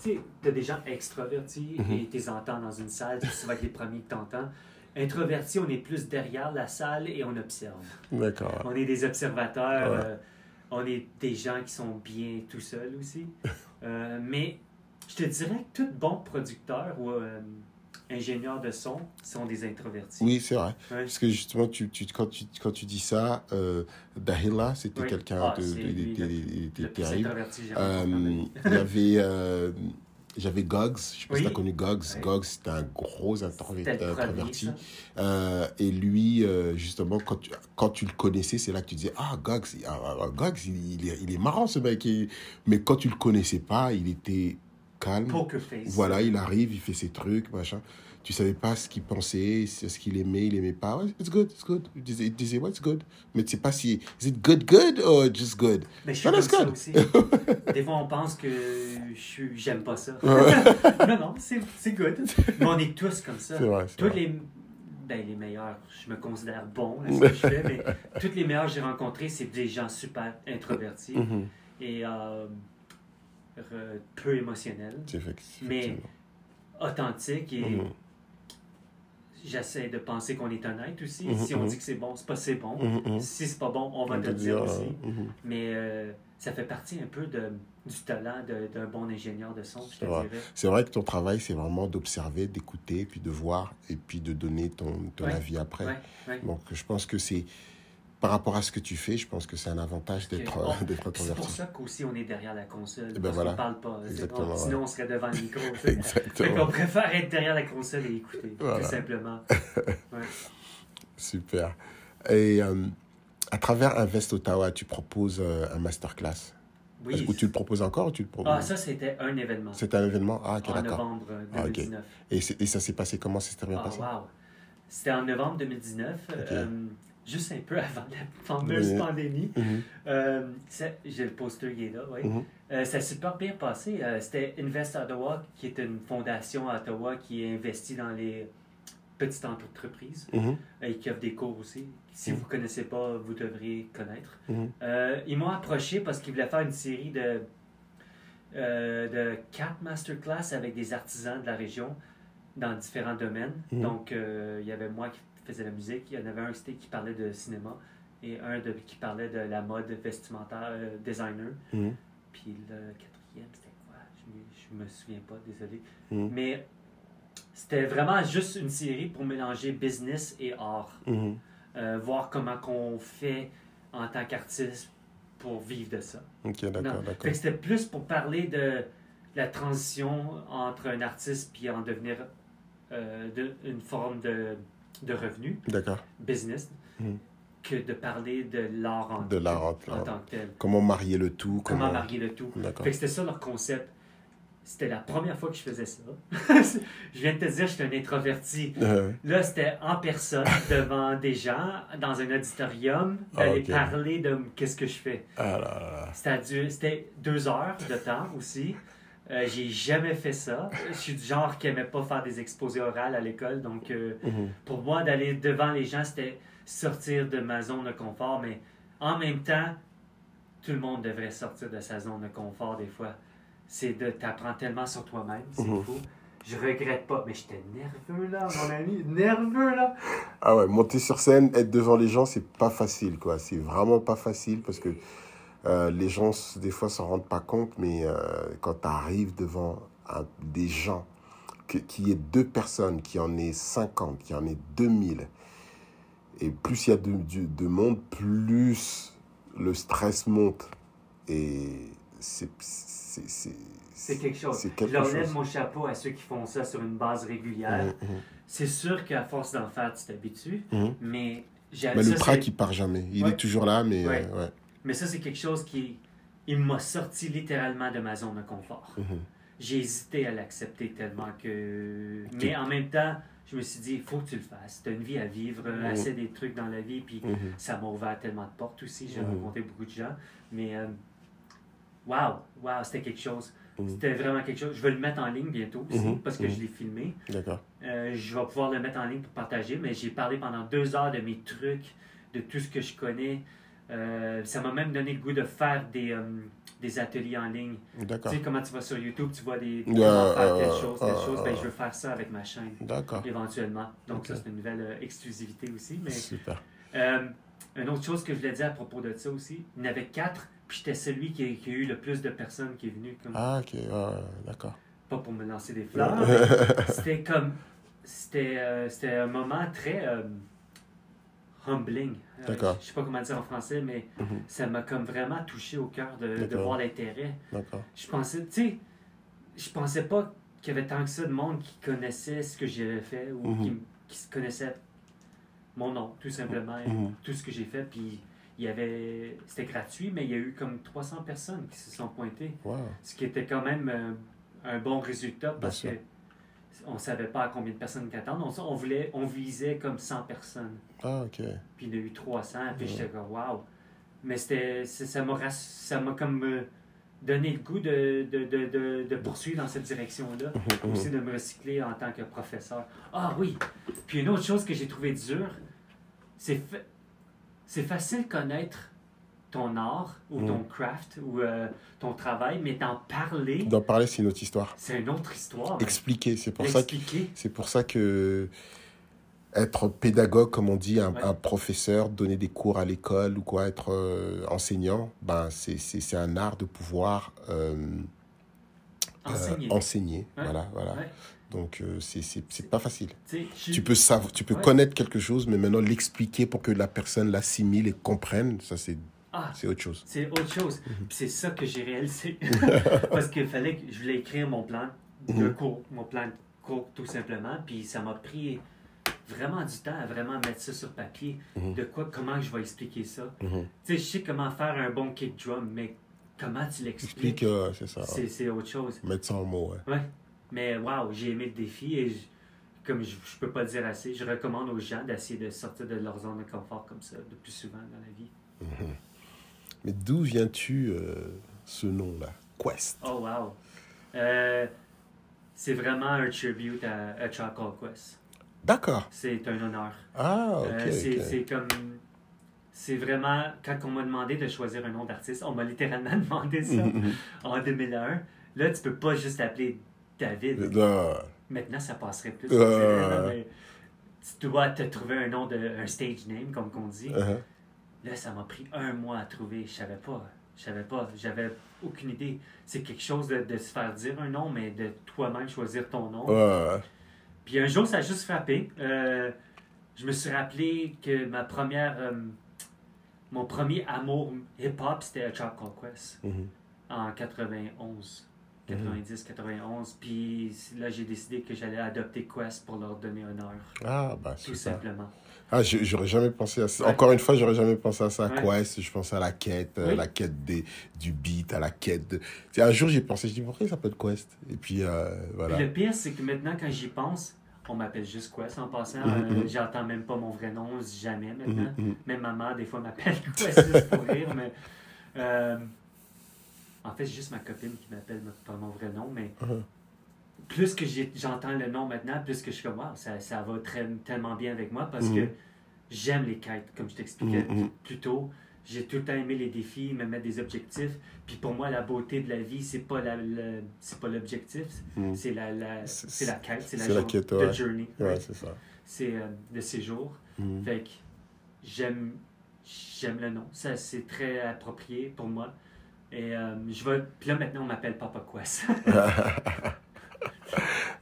Tu t'as des gens extravertis Mhm. et t'es entends dans une salle, tu vas être les premiers que t'entends. Introverti, on est plus derrière la salle et on observe. D'accord. On est des observateurs. Ouais. euh, on est des gens qui sont bien tout seuls aussi. Euh, mais je te dirais que tout bon producteur ou euh, ingénieur de son sont des introvertis. Oui, c'est vrai. Ouais. Parce que justement, tu, tu, quand, tu, quand tu dis ça, euh, Dahila, c'était Oui. quelqu'un Ah, de, terrible. il y avait, j'avais Gogs, je sais pas si Oui. tu as connu Gogs. Oui. Gogs, c'était un gros introverti. Euh, et lui, euh, justement, quand tu, quand tu le connaissais, c'est là que tu disais Ah, Gogs, il- ah, ah, Gogs il, il est, il est marrant ce mec. Mais quand tu le connaissais pas, il était calme. Poker face. Voilà, il arrive, il fait ses trucs, machin. Tu savais pas ce qu'il pensait, ce qu'il aimait, il aimait pas. It's good, it's good. Il disait, il disait, what's good. Mais tu sais pas si, is it good, good or just good? Mais je suis Non, comme ça good. aussi. Des fois, on pense que je j'aime pas ça. non, non, c'est, c'est good. Mais on est tous comme ça. C'est vrai, Tous vrai. les, ben, les meilleurs, je me considère bon à ce que je fais, mais tous les meilleurs que j'ai rencontrés, c'est des gens super introvertis Mhm. et euh, peu émotionnels, Mais- authentiques et Mhm. J'essaie de penser qu'on est honnête aussi. Mhm, si on mhm. dit que c'est bon, c'est pas c'est bon. Mhm, mhm. Si c'est pas bon, on va On te le dire dire, aussi. Mais euh, ça fait partie un peu de, du talent d'un bon ingénieur de son, je te C'est vrai. dirais. C'est vrai que ton travail, c'est vraiment d'observer, d'écouter, puis de voir, et puis de donner ton, ton Ouais. avis après. Ouais. Donc, je pense que c'est, par rapport à ce que tu fais, je pense que c'est un avantage d'être Ok. euh, C'est pour introverti. ça qu'aussi on est derrière la console. ben parce voilà. parle pas. c'est Exactement, bon. ouais. Sinon, on serait devant le micro. Exactement. préfère être derrière la console et écouter, Voilà. tout simplement. Ouais. Super. Et euh, à travers Invest Ottawa, tu proposes euh, un masterclass? Oui. Est-ce que tu le proposes encore ou tu le proposes? Ah, ça, c'était un événement. C'est un événement? Ah, ok, en novembre euh, Ah, ok. 2019. Et, et ça s'est passé comment? Ça s'est bien Ah, passé? wow. C'était en novembre 2019, Ok. euh, juste un peu avant la fameuse pandémie. Mhm, Euh, J'ai le poster qui est là, oui. mhm, Euh, ça s'est super bien passé. Euh, C'était Invest Ottawa, qui est une fondation à Ottawa qui investit dans les petites entreprises mhm, et qui offre des cours aussi. Si vous ne connaissez pas, vous devriez connaître. Euh, ils m'ont approché parce qu'ils voulaient faire une série de, euh, de quatre masterclass avec des artisans de la région dans différents domaines. Donc, euh, il y avait moi qui faisais la musique, il y en avait un qui parlait de cinéma et un de, qui parlait de la mode vestimentaire, euh, designer. Mhm. Puis le quatrième, c'était quoi? Je je me souviens pas, désolé. Mhm. Mais c'était vraiment juste une série pour mélanger business et art. Mhm. Euh, voir comment qu'on fait en tant qu'artiste pour vivre de ça. Ok, d'accord, d'accord. c'était plus pour parler de la transition entre un artiste puis en devenir euh, de- une forme de, de revenu, D'accord. business, Mhm. que de parler de l'art en, De l'art en- en tant que tel. Comment marier le tout Comment marier le tout. Fait que c'était ça leur concept. C'était la première fois que je faisais ça. je viens de te dire, j'étais un introverti. Euh, Là, c'était en personne, devant des gens, dans un auditorium, d'aller Ah, ok. parler de qu'est-ce que je fais. ah là là. C'était deux heures de temps aussi. Euh, j'ai jamais fait ça. Je suis du genre qui aimait pas faire des exposés orales à l'école. Donc, euh, Mhm. pour moi, d'aller devant les gens, c'était sortir de ma zone de confort. Mais en même temps, tout le monde devrait sortir de sa zone de confort des fois. C'est de t'apprendre tellement sur toi-même. C'est Mhm. fou. Je regrette pas, mais j'étais nerveux là, mon ami. Nerveux là. Ah ouais, monter sur scène, être devant les gens, c'est pas facile, quoi. C'est vraiment pas facile parce que euh, les gens, des fois, s'en rendent pas compte, mais euh, quand tu arrives devant un- des gens, qu'il y ait deux personnes, qu'il y en ait 50, qu'il y en ait 2000, et plus il y a de, de- de monde, plus le stress monte. Et c'est. quelque chose. Je leur lève chose. mon chapeau à ceux qui font ça sur une base régulière. Mhm, mhm. C'est sûr qu'à force d'en faire, tu t'habitues, Mhm. mais Mais ça, le trac, il part jamais. Il Ouais. est toujours là, mais. Ouais. euh, ouais. Mais ça, c'est quelque chose qui il m'a sorti littéralement de ma zone de confort. Mhm. J'ai hésité à l'accepter tellement que. Mais en même temps, je me suis dit, il faut que tu le fasses. Tu as une vie à vivre, Mhm. assez des trucs dans la vie, puis Mhm. ça m'a ouvert tellement de portes aussi. J'ai rencontré beaucoup de gens. Mais. Waouh, waouh, c'était quelque chose. C'était vraiment quelque chose. Je vais le mettre en ligne bientôt aussi, parce que je l'ai filmé. D'accord. Euh, je vais pouvoir le mettre en ligne pour partager, mais j'ai parlé pendant deux heures de mes trucs, de tout ce que je connais. Euh, ça m'a même donné le goût de faire des, euh, des ateliers en ligne. Tu sais, comment tu vas sur YouTube, tu vois des. Comment faire telle chose, telle chose. Ben, je veux faire ça avec ma chaîne, D'accord. éventuellement. Donc, ça, c'est une nouvelle euh, exclusivité aussi. Mais Super. une autre chose que je voulais dire à propos de ça aussi, il y en avait quatre, puis j'étais celui qui a, qui a eu le plus de personnes qui est venu. Comme, Ah, ok. d'accord. Pas pour me lancer des fleurs, mais c'était comme. C'était c'était un moment très. Humbling. Euh. Je sais pas comment dire en français, mais Mhm. ça m'a comme vraiment touché au cœur de, voir l'intérêt. Je pensais, tu sais, je pensais pas qu'il y avait tant que ça de monde qui connaissait ce que j'avais fait ou Mhm. qui, connaissait mon nom, tout simplement, Mhm. tout ce que j'ai fait. Puis il y avait, c'était gratuit, mais il y a eu comme 300 personnes qui se sont pointées, Wow. ce qui était quand même euh, un bon résultat parce que on savait pas à combien de personnes qui attendent. On, on voulait, on visait comme 100 personnes. Ah, ok. Puis il y en a eu 300, puis j'étais comme waouh. Mais c'était, ça m'a, rass- ça m'a comme euh, donné le goût de, de, de, de, de poursuivre dans cette direction-là. Aussi de me recycler en tant que professeur. Ah oui! Puis une autre chose que j'ai trouvé dure, c'est, fa- c'est facile de connaître ton art ou Mhm. ton craft ou euh, ton travail, mais d'en parler, D'en parler, c'est une autre histoire. c'est une autre histoire. Expliquer, c'est pour ça que c'est pour ça que être pédagogue, comme on dit, un, Ouais. un professeur, donner des cours à l'école ou quoi, être euh, enseignant, ben, c'est- un art de pouvoir euh, Enseigner. enseigner. Ouais. Voilà, voilà. Ouais. Donc, euh, c'est- c'est c'est pas facile. Tu peux, savoir, tu peux Ouais. connaître quelque chose, mais maintenant l'expliquer pour que la personne l'assimile et comprenne, ça c'est Ah, c'est autre chose. c'est autre chose. Mhm. C'est ça que j'ai réalisé. Parce qu'il fallait que je voulais écrire mon plan de Mhm. cours, mon plan de cours tout simplement. Puis ça m'a pris vraiment du temps à vraiment mettre ça sur papier. Mhm. De quoi, comment je vais expliquer ça. Tu sais, je sais comment faire un bon kick drum, mais comment tu l'expliques, Explique, euh, c'est ça. c'est autre chose. Mettre ça en mots, ouais. Ouais. Mais waouh, j'ai aimé le défi et je- comme je, je peux pas le dire assez, je recommande aux gens d'essayer de sortir de leur zone de confort comme ça de plus souvent dans la vie. Mais d'où viens-tu euh, ce nom-là? Quest. Oh wow. Euh, c'est vraiment un tribute à, à Charcoal Quest. D'accord. C'est un honneur. Ah, ok. Euh, c'est ok. c'est comme. C'est vraiment. Quand on m'a demandé de choisir un nom d'artiste, on m'a littéralement demandé ça en 2001. Là, tu peux pas juste appeler David. Maintenant, ça passerait plus. Tu dois te trouver un nom de un stage name, comme qu'on dit. Uh-huh. Là, ça m'a pris un mois à trouver. Je savais pas. Je savais pas. J'avais aucune idée. C'est quelque chose de, de se faire dire un nom, mais de toi-même choisir ton nom. Puis un jour, ça a juste frappé. Euh, je me suis rappelé que ma première. euh, mon premier amour hip-hop, c'était A Tribe Called Quest Mhm. en 91. 90, 91. Puis là, j'ai décidé que j'allais adopter Quest pour leur donner honneur. Ah, bah, Tout super. simplement. Ah, j'aurais jamais pensé à ça. Ouais. Encore une fois, j'aurais jamais pensé à ça. Ouais. Quest, je pensais à la quête, euh, Oui. la quête des, du beat, à la quête de... Un jour, j'ai pensé, je dis, pourquoi il s'appelle Quest? Et puis, euh, voilà. Puis le pire, c'est que maintenant, quand j'y pense, on m'appelle juste Quest en passant. Mhm, Euh. J'entends même pas mon vrai nom, jamais maintenant. Mhm, mhm. Même ma mère, des fois, m'appelle Quest juste pour rire, mais. en fait, c'est juste ma copine qui m'appelle par mon vrai nom, mais Mhm. Plus que j'entends le nom maintenant, plus que je suis comme, wow, ça, ça va très, tellement bien avec moi parce que j'aime les quêtes, comme je t'expliquais Mhm, mhm. plus tôt. J'ai tout le temps aimé les défis, me mettre des objectifs. Puis pour moi, la beauté de la vie, c'est pas la, c'est pas l'objectif, Mhm. c'est la, la, C'est- la quête, c'est la, c'est la jour- quête, the ouais. journey. Ouais, right? c'est ça. C'est euh, le séjour. Fait que j'aime, j'aime le nom. Ça, c'est très approprié pour moi. Et euh, je vais. Puis là, maintenant, on m'appelle Papa Quest.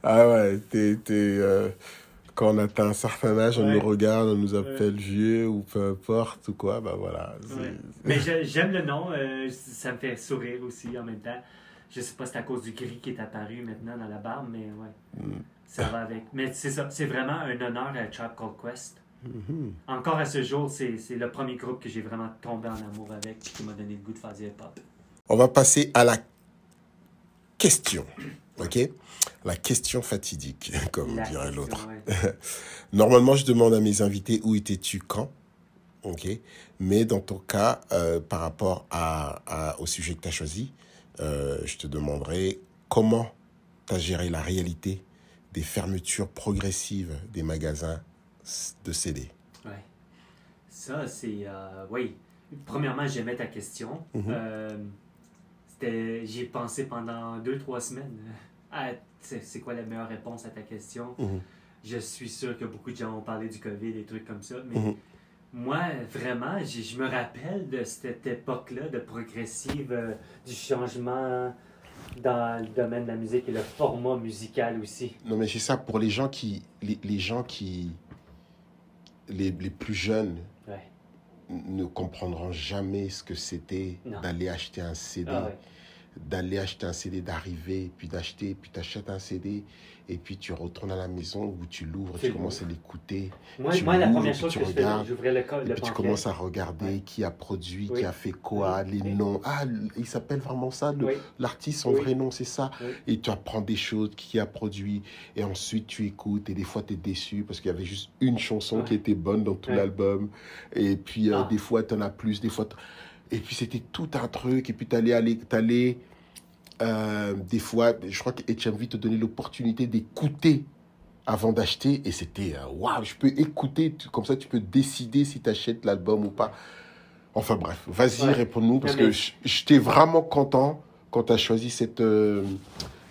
Ah ouais, t'es, euh, quand on atteint un certain âge, on nous regarde, on nous appelle vieux ou peu importe ou quoi, bah voilà. Ouais. Mais j'aime le nom. euh, ça me fait sourire aussi en même temps. Je sais pas si c'est à cause du gris qui est apparu maintenant dans la barbe, mais ouais. Mm. Ça va avec. Mais c'est ça. C'est vraiment un honneur à Trap Called Quest. Mhm. Encore à ce jour, c'est le premier groupe que j'ai vraiment tombé en amour avec qui m'a donné le goût de faire du hip-hop. On va passer à la question, ok La question fatidique, comme La dirait l'autre. ouais. Normalement, je demande à mes invités où étais-tu quand? Ok. Mais dans ton cas, euh, par rapport à, à- au sujet que tu as choisi, euh, je te demanderai comment tu as géré la réalité des fermetures progressives des magasins de CD. Ouais. Ça, c'est. euh, oui. Premièrement, j'aimais ta question. Euh, c'était- J'y ai pensé pendant deux, trois semaines. Ah, c'est quoi la meilleure réponse à ta question? Mhm. Je suis sûr que beaucoup de gens ont parlé du COVID, des trucs comme ça. Mais Mhm. moi, vraiment, je me rappelle de cette époque-là de progressive, euh, du changement dans le domaine de la musique et le format musical aussi. Non, mais c'est ça pour les gens qui, les, les gens qui, les, les plus jeunes Ouais. ne comprendront jamais ce que c'était d'aller acheter un CD. Ah ouais. D'aller acheter un CD, d'arriver, puis d'acheter, puis tu achètes un CD, et puis tu retournes à la maison où tu l'ouvres, tu commences à l'écouter, Moi, Tu moi la première chose que je regardes, j'ouvrais le, et puis tu commences à regarder Ouais. qui a produit, Oui. qui a fait quoi, Oui. les Oui. noms. Ah, il s'appelle vraiment ça, l'artiste, son vrai nom, c'est ça. Et tu apprends des choses, qui a produit, et ensuite tu écoutes, et des fois tu es déçu parce qu'il y avait juste une chanson Ouais. qui était bonne dans tout Ouais. l'album, et puis euh, Ah. des fois tu en as plus, des fois... Et puis c'était tout un truc, et puis tu allais aller... t'allais, euh, des fois, je crois que HMV te donnait l'opportunité d'écouter avant d'acheter, et c'était euh, waouh, je peux écouter, comme ça tu peux décider si tu achètes l'album ou pas. Enfin bref, vas-y, Ouais. réponds-nous, parce que j'étais vraiment content quand tu as choisi cette, euh,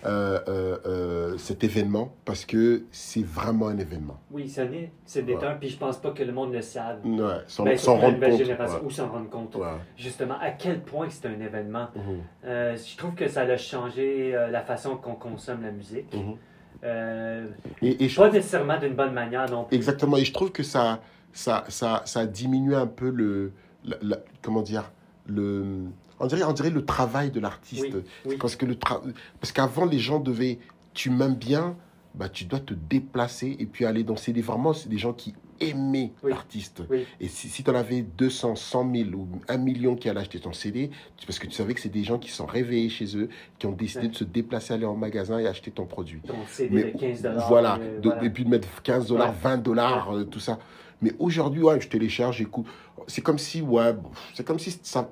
euh, euh, euh, cet événement parce que c'est vraiment un événement. Oui, ça n'est, c'est des temps, puis je pense pas que le monde le savent. Ouais, sans, Ben, rendre compte. ou s'en rendre compte. Ouais. Justement, à quel point c'est un événement. Mhm. Je trouve que ça a changé la façon qu'on consomme la musique. Mhm. Euh, Et, et je- pas nécessairement d'une bonne manière non plus. Exactement, et je trouve que ça, ça, ça, ça a diminué un peu le, la- la- comment dire, le, on dirait, on dirait le travail de l'artiste. Oui, oui. Parce que le tra- parce qu'avant les gens devaient, tu m'aimes bien, bah tu dois te déplacer et puis aller dans CD. Vraiment, c'est des gens qui aimaient Oui. l'artiste. Et si, si tu en avais 200, 100 000 ou 1 million qui allaient acheter ton CD, c'est parce que tu savais que c'est des gens qui sont réveillés chez eux, qui ont décidé Ouais. de se déplacer, aller en magasin et acheter ton produit. Ton CD Mais de 15 dollars. voilà, euh, voilà. et puis de mettre 15 dollars, Ouais. 20 dollars, euh, tout ça. Mais aujourd'hui, ouais, je télécharge, j'écoute. C'est comme si, ouais, c'est comme si ça,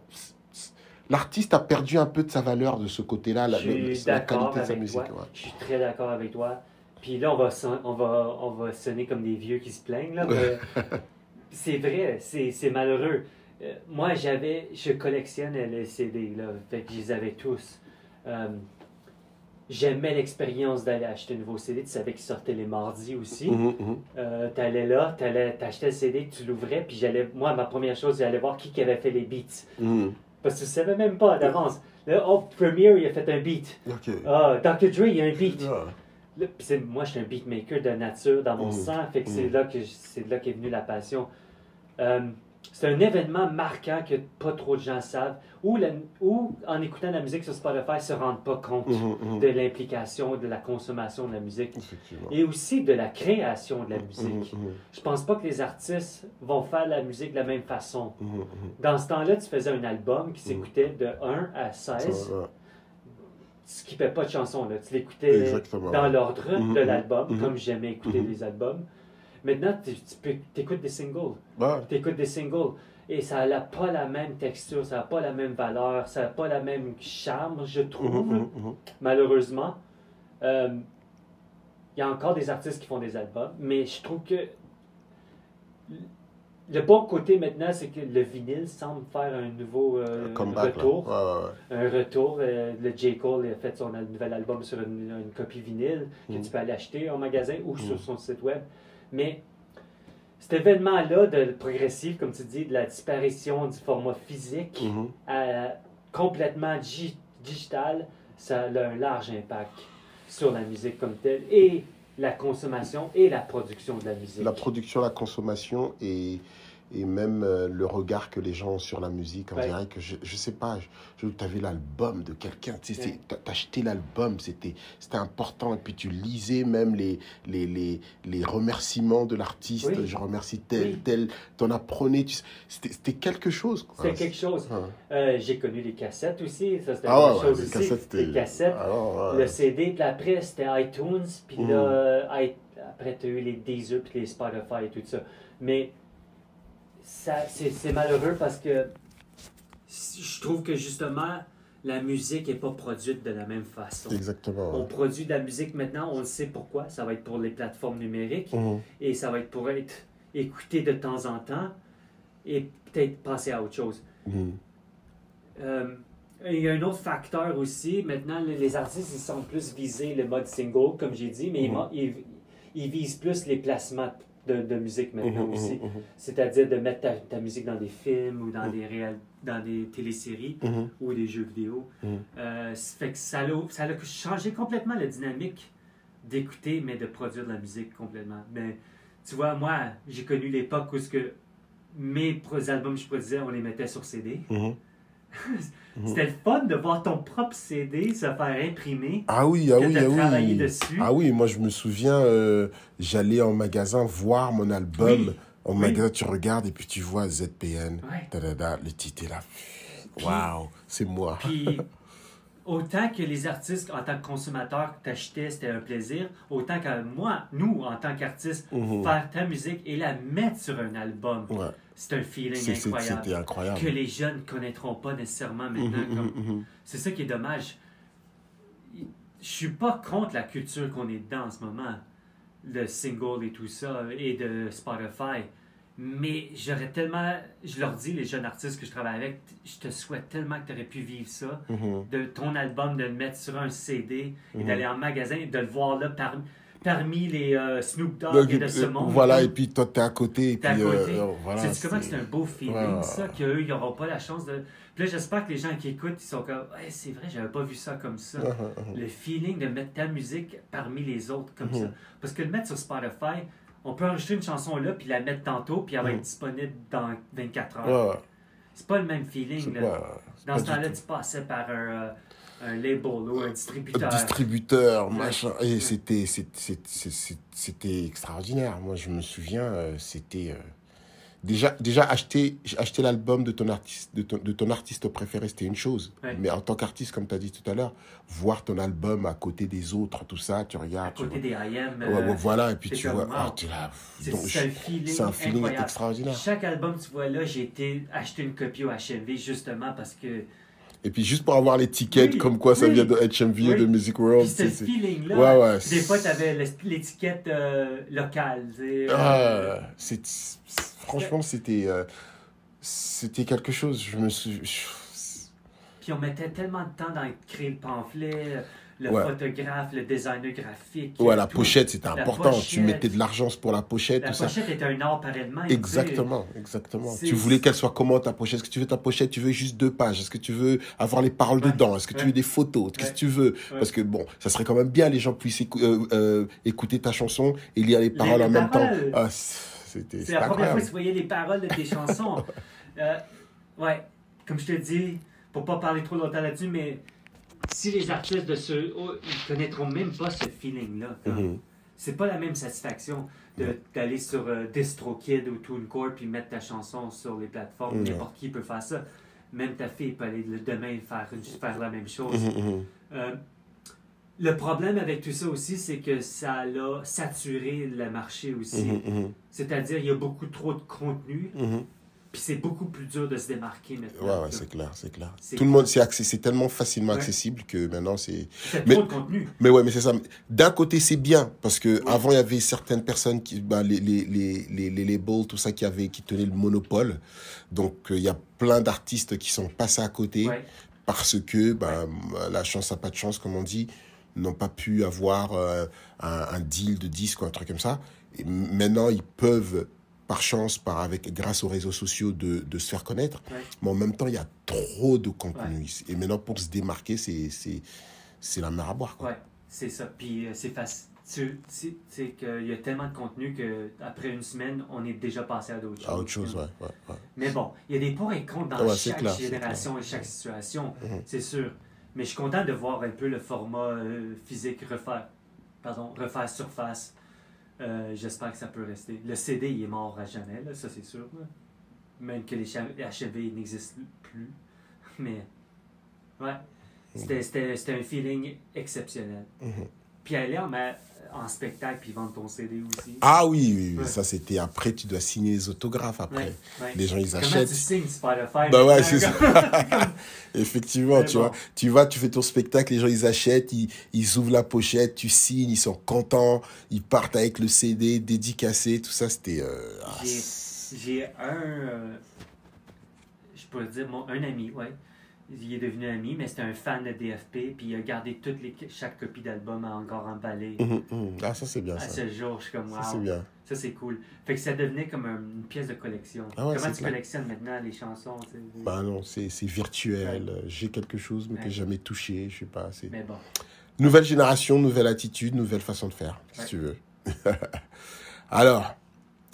l'artiste a perdu un peu de sa valeur de ce côté-là, la, la qualité de sa musique. ouais. Je suis très d'accord avec toi. Puis là, on va, son- on va, on va sonner comme des vieux qui se plaignent. Là, c'est vrai, c'est c'est malheureux. Euh, moi, j'avais, je collectionne les CD, là, fait que je les avais tous. Euh, J'aimais l'expérience d'aller acheter un nouveau CD. Tu savais qu'il sortait les mardis aussi. Mhm, mhm. Euh, t'allais là, t'allais, t'achetais le CD, tu l'ouvrais, puis j'allais, moi, ma première chose, j'allais voir qui qui avait fait les beats. Parce que tu savais même pas d'avance. Là, oh, Premiere, il a fait un beat. Ok. Ah, Dr. Dre, il y a un beat. Ah. Là, moi, je suis un beatmaker de nature dans mon Mm. sang, fait que c'est Mm. là c'est qu'est venue la passion. Euh, c'est un événement marquant que pas trop de gens savent, ou, la- ou en écoutant la musique sur Spotify, se rendent pas compte Mhm, mhm. de l'implication, de la consommation de la musique, et aussi de la création de la musique. Mhm, mhm, Je pense pas que les artistes vont faire la musique de la même façon. Dans ce temps-là, tu faisais un album qui s'écoutait de 1 à 16. Ça, ouais. Tu skippais pas de chansons, là. tu l'écoutais dans l'ordre de l'album, comme j'aimais écouter les albums. Maintenant, tu, écoutes des singles. Ouais. Tu écoutes des singles. Et ça n'a pas la même texture, ça n'a pas la même valeur, ça n'a pas la même charme, je trouve, Mhm, mhm, mhm. malheureusement. Euh, Il y a encore des artistes qui font des albums, mais je trouve que le bon côté maintenant, c'est que le vinyle semble faire un nouveau euh, Comeback, retour. Ouais, ouais, ouais. Un retour. euh, le J. Cole a fait son nouvel album sur une, une copie vinyle que tu peux aller acheter en magasin ou sur son site web. Mais cet événement-là de progressif, comme tu dis, de la disparition du format physique Mhm. à complètement digi- digital, ça a un large impact sur la musique comme telle et la consommation et la production de la musique. La production, la consommation et, et même euh, le regard que les gens ont sur la musique. On Ouais. dirait que, je, je sais pas, tu avais l'album de quelqu'un, tu sais, Ouais. t'as- t'achetais l'album, c'était c'était important. Et puis tu lisais même les, les, les, les remerciements de l'artiste. Oui. Je remercie tel, Oui. tel. T'en apprenais, tu sais, c'était c'était quelque chose. C'est quelque chose. Euh, J'ai connu les cassettes aussi, ça c'était Ah ouais, chose les aussi. cassettes, c'était. les cassettes. Alors, ouais. Le CD, puis après, c'était iTunes, puis là, i- après, tu as eu les Deezer, puis les Spotify et tout ça. Mais ça, c'est c'est malheureux parce que je trouve que justement, la musique n'est pas produite de la même façon. Exactement. On ouais. produit de la musique maintenant, on le sait pourquoi. Ça va être pour les plateformes numériques Mhm. et ça va être pour être écouté de temps en temps et peut-être passer à autre chose. Mhm. Euh, il y a un autre facteur aussi. Maintenant, les, artistes, ils sont plus visés le mode single, comme j'ai dit, mais ils Mhm. ils visent plus les placements de, de musique maintenant Mhm, aussi. mhm, mhm. C'est-à-dire de mettre ta, ta musique dans des films ou dans, des, réal, dans des téléséries ou des jeux vidéo. Euh, ça fait que ça a, ça a changé complètement la dynamique d'écouter, mais de produire de la musique complètement. Mais tu vois, moi, j'ai connu l'époque où ce que mes albums que je produisais, on les mettait sur CD. Mhm. C'était le fun de voir ton propre CD se faire imprimer, Ah oui, ah que oui, ah travaillé oui. dessus. Ah oui, moi je me souviens, euh, j'allais en magasin voir mon album. Oui, En oui. magasin, tu regardes et puis tu vois ZPN. Da, da, da, le titre est là. Waouh, c'est moi. Puis, autant que les artistes, en tant que consommateurs, t'achetais, c'était un plaisir, autant que moi, nous, en tant qu'artistes, Mhm. faire ta musique et la mettre sur un album, Ouais, c'est un feeling incroyable. Que les jeunes ne connaîtront pas nécessairement maintenant. Mhm, mhm. C'est ça qui est dommage. Je suis pas contre la culture qu'on est dedans en ce moment, le single et tout ça, et de Spotify. Mais j'aurais tellement. Je leur dis, les jeunes artistes que je travaille avec, je te souhaite tellement que tu aurais pu vivre ça. Mhm. De ton album, de le mettre sur un CD et Mhm. d'aller en magasin et de le voir là par- parmi les euh, Snoop Dogg Donc, et de ce euh, monde. Voilà, et puis toi, t'es à côté. Et à puis, côté. euh, voilà, C'est comment que c'est un beau feeling, ça, qu'eux, ils n'auront pas la chance de. Puis là, j'espère que les gens qui écoutent, ils sont comme, c'est vrai, j'avais pas vu ça comme ça. Mhm, mhm. Le feeling de mettre ta musique parmi les autres comme Mhm. ça. Parce que le mettre sur Spotify, on peut enregistrer une chanson là, puis la mettre tantôt, puis elle va être disponible dans 24 heures. Ouais. C'est pas le même feeling. Là. Dans ce temps-là, tu passais par un, euh, un label ou un distributeur. distributeur, Ouais. machin. Et c'était extraordinaire. Moi, je me souviens, euh, c'était. euh, Déjà, déjà acheter, acheter l'album de ton artiste, de ton, de ton artiste préféré, c'était une chose. Ouais. Mais en tant qu'artiste, comme tu as dit tout à l'heure, voir ton album à côté des autres, tout ça, tu à regardes. tu côté des IM. Ouais, euh, ouais, voilà, et puis c'est tu vois, ah, là. c'est c'est un feeling, c'est un feeling extraordinaire. Chaque album, tu vois là, j'ai été acheter une copie au HMV justement parce que. Et puis juste pour avoir l'étiquette, Oui, comme quoi ça vient de HMV et de Music World. Puis ce c'est- feeling-là, Ouais, ouais. des fois, tu avais l'étiquette euh, locale. euh, Ah, c'est, c'est- franchement, c'était, euh, c'était quelque chose. Je me suis. Puis on mettait tellement de temps dans créer le pamphlet, le Ouais. photographe, le designer graphique. Ouais, la tout. pochette, c'était important. Tu pochette. mettais de l'argent pour la pochette, La tout ça. pochette était un art par elle-même. tu sais. Exactement, exactement. Tu voulais qu'elle soit comment ta pochette Est-ce que tu veux ta pochette? Tu veux juste deux pages Est-ce que tu veux avoir les paroles Ouais. dedans? Est-ce que tu veux des photos? Qu'est-ce que tu veux? Parce que bon, ça serait quand même bien les gens puissent écou- euh, euh, écouter ta chanson et lire les paroles en même temps. C'était C'est la première fois que tu voyais les paroles de tes chansons. Euh, ouais, comme je te dis, pour pas parler trop longtemps là-dessus, mais si les artistes de ce. oh, ils connaîtront même pas ce feeling-là. Mhm. C'est pas la même satisfaction de- d'aller sur euh, DistroKid ou TuneCore puis mettre ta chanson sur les plateformes. N'importe qui peut faire ça. Même ta fille peut aller le demain faire, faire la même chose. Mhm, mhm. Euh, le problème avec tout ça aussi, c'est que ça a saturé le marché aussi. Mhm, mhm, C'est-à-dire, il y a beaucoup trop de contenu, mhm. puis c'est beaucoup plus dur de se démarquer maintenant. Ouais, ouais, c'est clair, c'est clair. Tout le monde, c'est tellement facilement Ouais. accessible que maintenant c'est. C'est Mais- trop de contenu. Mais ouais, mais c'est ça. D'un côté, c'est bien parce que Oui. avant il y avait certaines personnes qui, bah, les, les, les, les, les labels, tout ça, qui avaient, qui tenaient le monopole. Donc euh, il y a plein d'artistes qui sont passés à côté Ouais. parce que bah, la chance a pas de chance, comme on dit, n'ont pas pu avoir euh, un, un deal de disque ou un truc comme ça. Et maintenant, ils peuvent, par chance, par avec, grâce aux réseaux sociaux, de, de se faire connaître. Ouais. Mais en même temps, il y a trop de contenu. Et maintenant, pour se démarquer, c'est, la mer à boire. Quoi. Ouais, c'est ça. Puis euh, c'est facile. Tu sais c'est qu'il y a tellement de contenu qu'après une semaine, on est déjà passé à d'autres choses. À autre chose, ouais. ouais, ouais. Mais bon, il y a des pour et contre dans Ouais, chaque clair, génération et chaque situation, Mhm. c'est sûr. Mais je suis content de voir un peu le format euh, physique refaire, pardon, refaire surface. Euh, J'espère que ça peut rester. Le CD, il est mort à jamais, là, ça c'est sûr. Même que les HV n'existent plus. Mais, ouais, c'était un feeling exceptionnel. Mhm. Puis aller en, en spectacle puis vendre ton CD aussi. Ah oui, oui, oui, Ouais. ça c'était après, tu dois signer les autographes après. Ouais, ouais. Les gens, ils Comment achètent. tu signes Spotify? Bah ouais, c'est ça. Effectivement, tu bon. vois. Tu vas, tu fais ton spectacle, les gens ils achètent, ils, ils ouvrent la pochette, tu signes, ils sont contents, ils partent avec le CD dédicacé, tout ça, c'était. euh, ah, J'ai un. euh, je pourrais dire mon, un ami, ouais. Il est devenu ami, mais c'était un fan de DFP, puis il a gardé toutes les, chaque copie d'album encore emballé. Mhm, mhm. Ah, ça c'est bien À ça. ce jour, je suis comme Ça c'est wow. bien. Ça, c'est cool. Fait que ça devenait comme un- une pièce de collection. Ah ouais, Comment tu clair. collectionnes maintenant les chansons sais? Bah non, c'est c'est virtuel. J'ai quelque chose, mais que Ouais. j'ai jamais touché, je sais pas. c'est Mais bon. Nouvelle génération, nouvelle attitude, nouvelle façon de faire, si tu veux. Alors,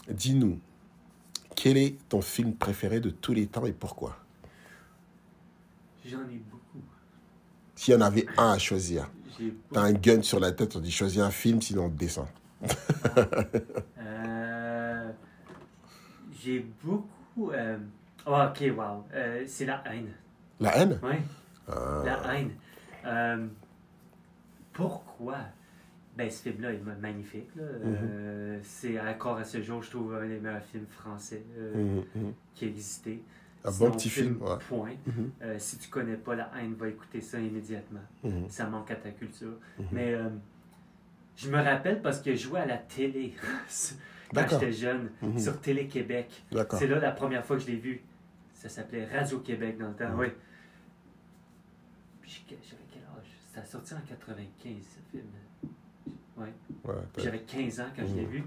dis-nous, quel est ton film préféré de tous les temps et pourquoi? J'en ai beaucoup. S'il y en avait un à choisir, t'as un gun sur la tête, on dit choisis un film, sinon on te descend. Euh, J'ai beaucoup. euh, oh, ok, wow. Euh, c'est la haine. La haine? Oui. Ah, La haine. Pourquoi? Ben, ce film-là est ma- magnifique. Euh, c'est encore à ce jour, je trouve, un des meilleurs films français mhm, mhm. qui a existé. Un bon petit film, ouais. Point. Mhm, Euh, si tu connais pas La haine, va écouter ça immédiatement. mhm, Ça manque à ta culture. mhm. Mais euh, je me rappelle parce que je jouais à la télé. quand j'étais jeune sur Télé-Québec. C'est là la première fois que je l'ai vu. Ça s'appelait Radio-Québec dans le temps, oui. J'avais quel âge? Ça a sorti en 95, ce film. Ouais. Ouais, Puis J'avais 15 ans quand je l'ai vu.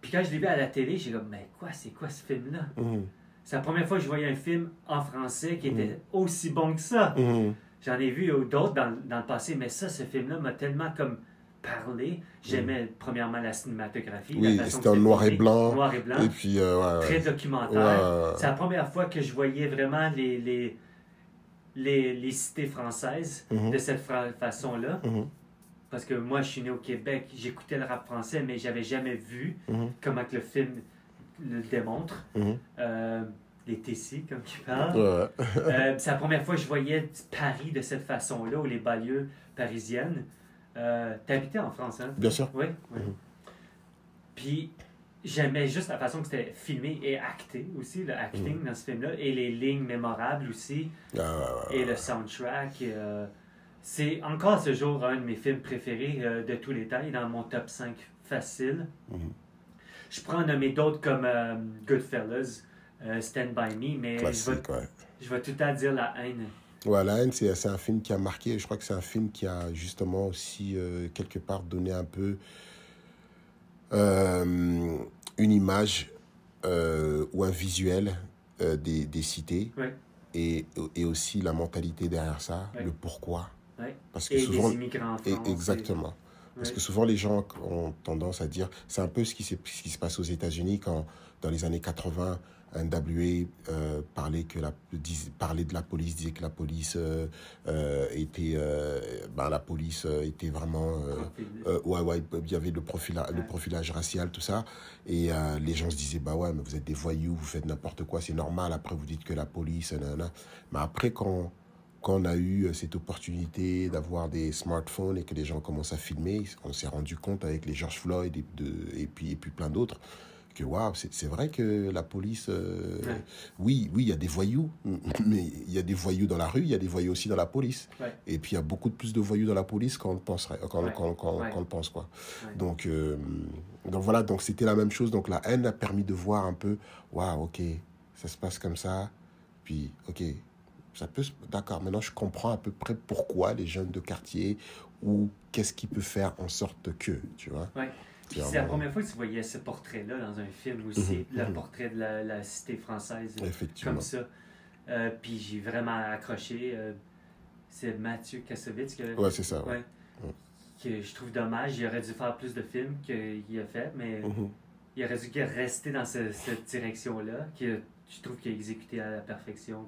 Puis quand je l'ai vu à la télé, j'ai comme, mais quoi, c'est quoi ce film-là? C'est la première fois que je voyais un film en français qui était aussi bon que ça. Mhm. J'en ai vu d'autres dans, dans le passé, mais ça, ce film-là m'a tellement comme parlé. J'aimais premièrement la cinématographie. Oui, c'était en noir et blanc. Noir et blanc. Et puis, euh, ouais, Très documentaire. Ouais. C'est la première fois que je voyais vraiment les, les, les, les cités françaises Mhm. de cette fra- façon-là. Mhm. Parce que moi, je suis né au Québec, j'écoutais le rap français, mais j'avais jamais vu Mhm. comment que le film le démontre. Mhm. Euh, les Tessis, comme tu parles. Ouais. Euh, c'est la première fois que je voyais Paris de cette façon-là, ou les banlieues parisiennes. Euh, T'habitais en France, hein? Bien sûr. Oui, oui. Mhm. Puis j'aimais juste la façon que c'était filmé et acté aussi, le acting dans ce film-là, et les lignes mémorables aussi, Ah, et le soundtrack. euh, c'est encore à ce jour un de mes films préférés de tous les temps, il est dans mon top 5 facile. Mhm. Je pourrais en nommer d'autres comme euh, Goodfellas, euh, Stand By Me, mais je vais, Classique, ouais. je vais tout le temps dire La haine. Ouais, La haine, c'est un film qui a marqué. Je crois que c'est un film qui a justement aussi, euh, quelque part, donné un peu euh, une image ou un visuel des, des cités. Ouais. Et, et aussi la mentalité derrière ça, Ouais. le pourquoi. Parce que Et souvent. des immigrants en et- France. exactement. Parce que souvent, les gens ont tendance à dire, c'est un peu ce qui, s'est- ce qui se passe aux États-Unis quand, dans les années 80, NWA euh, parlait, que la, dis- parlait de la police, disait que la police euh, euh, était, ben, la police était vraiment, ouais, ouais, il y avait le, profila- le Ouais. profilage racial, tout ça, et les gens se disaient, bah ouais, mais vous êtes des voyous, vous faites n'importe quoi, c'est normal. Après, vous dites que la police, nanana. mais après quand quand on a eu euh, cette opportunité d'avoir des smartphones et que les gens commencent à filmer, on s'est rendu compte avec les George Floyd et, de, et, puis, et puis plein d'autres que waouh, c'est vrai que la police, euh, Ouais. oui, oui, il y a des voyous, mais il y a des voyous dans la rue, il y a des voyous aussi dans la police. Ouais. Et puis il y a beaucoup de plus de voyous dans la police qu'on le penserait, Ouais. pense quoi. Donc, euh, donc voilà, donc c'était la même chose. Donc la haine a permis de voir un peu, waouh, ok, ça se passe comme ça. Puis, ok, ça peut, d'accord. Maintenant, je comprends à peu près pourquoi les jeunes de quartier ou qu'est-ce qui peut faire en sorte que, tu vois. Ouais. C'est la première fois que tu voyais ce portrait-là dans un film aussi, Mhm, le mhm. portrait de la, la cité française Effectivement. comme ça. Euh, puis j'ai vraiment accroché. euh, c'est Mathieu Kassovitz que, Ouais, c'est ça. Ouais. ouais, que je trouve dommage. Il aurait dû faire plus de films qu'il a fait, mais Mhm. il aurait dû rester dans ce- cette direction-là, que je trouve qu'il a exécuté à la perfection.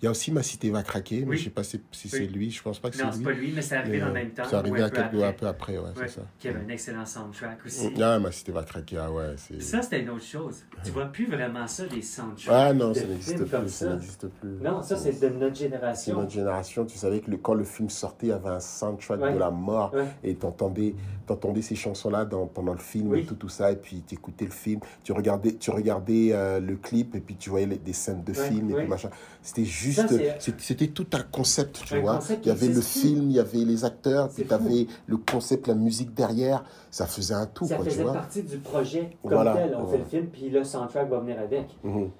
Il y a aussi Ma Cité va craquer, mais je sais pas si, si Oui. c'est lui. Je pense pas que Non, c'est c'est lui. pas lui, mais c'est arrivé Mais, dans le euh, même temps. C'est arrivé un peu après. un peu après, ouais, Ouais, c'est ça. Qui avait un excellent soundtrack aussi. Ah, Ma Cité va craquer, ah ouais. c'est- Ça, c'était une autre chose. Tu vois plus vraiment ça, des soundtracks. Ah non, de ça n'existe plus. Ça ça. n'existe plus. Non, ça, c'est de notre C'est génération. notre génération. Tu savais que le- quand le film sortait, il y avait un soundtrack Ouais. de la mort. Et tu entendais, ces chansons-là dans, pendant le film Oui. et tout, tout ça. Et puis tu écoutais le film. Tu regardais, tu regardais euh, le clip et puis tu voyais les- des scènes de film et puis machin. C'était juste. C'était tout un concept, tu Un vois. concept Il y avait qui le film, il y avait les acteurs, puis tu avais le concept, la musique derrière. Ça faisait un tout, Ça quoi, tu faisait vois. partie du projet comme Voilà, tel. On ouais. fait le film, puis le soundtrack va venir avec. Mhm.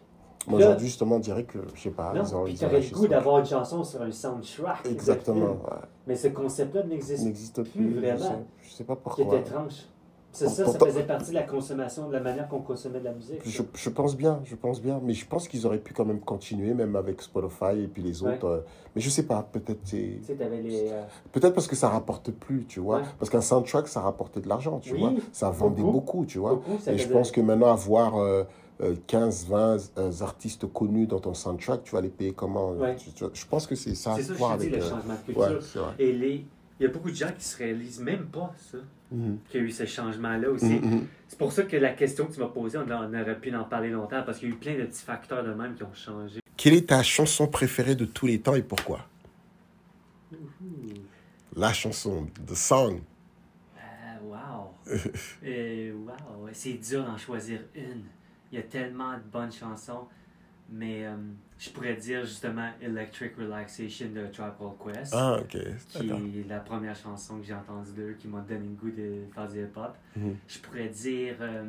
Moi, aujourd'hui, justement, on dirait que, je sais pas, non, ils ont puis ils tu aurais ont le goût d'avoir une chanson sur un soundtrack. Exactement. ouais. Mais ce concept-là n'existe plus plus. vraiment. Je sais, je sais pas qui pourquoi. est étrange. C'est ça, ça faisait partie de la consommation, de la manière qu'on consommait de la musique. Je, je pense bien, je pense bien, mais je pense qu'ils auraient pu quand même continuer, même avec Spotify et puis les Ouais. autres. euh, mais je sais pas, peut-être c'est euh, peut-être parce que ça rapporte plus, tu vois. Ouais. Parce qu'un soundtrack, ça rapportait de l'argent, tu Oui, vois. Ça vendait beaucoup. beaucoup, tu vois. beaucoup, Et je pense que maintenant, avoir euh, euh, 15, 20 euh, artistes connus dans ton soundtrack, tu vas les payer comment Ouais. tu- tu- Je pense que c'est ça C'est ça, je te dis, le euh, changement de culture. ouais, c'est vrai. Et les... il y a beaucoup de gens qui se réalisent même pas ça, Mhm. qu'il y a eu ce changement-là aussi. Mhm, mhm. C'est pour ça que la question que tu m'as posée, on, on aurait pu en parler longtemps, parce qu'il y a eu plein de petits facteurs de même qui ont changé. Quelle est ta chanson préférée de tous les temps et pourquoi? La chanson, the song. Ah, wow! Euh, wow! C'est dur d'en choisir une. Il y a tellement de bonnes chansons, mais euh, je pourrais dire justement Electric Relaxation de Called Quest, Ah, ok. qui est la première chanson que j'ai entendue d'eux, qui m'a donné le goût de faire du hip-hop. Mhm. Je pourrais dire euh,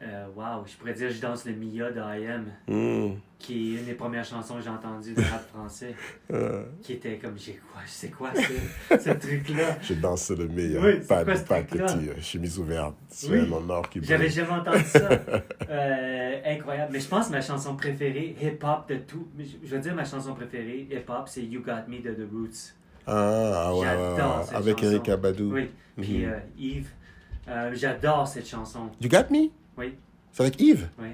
Euh, wow, je pourrais dire je danse le Mia d'I.M., Hmm. qui est une des premières chansons que j'ai entendues de rap français, Euh, qui était comme, j'ai quoi, c'est quoi ce, ce truc-là? je danse le meilleur. Oui, pas truc-là? petit, euh, chemise ouverte. C'est Oui. en or qui J'avais jamais entendu ça. Euh, incroyable. Mais je pense que ma chanson préférée, hip-hop de tout, je veux dire ma chanson préférée, hip-hop, c'est You Got Me de The Roots. Ah, ouais, J'adore cette Avec chanson. Eric Abadou. Oui. Puis Mhm. Yves, j'adore cette chanson. You got me? Oui, C'est avec Yves? Oui.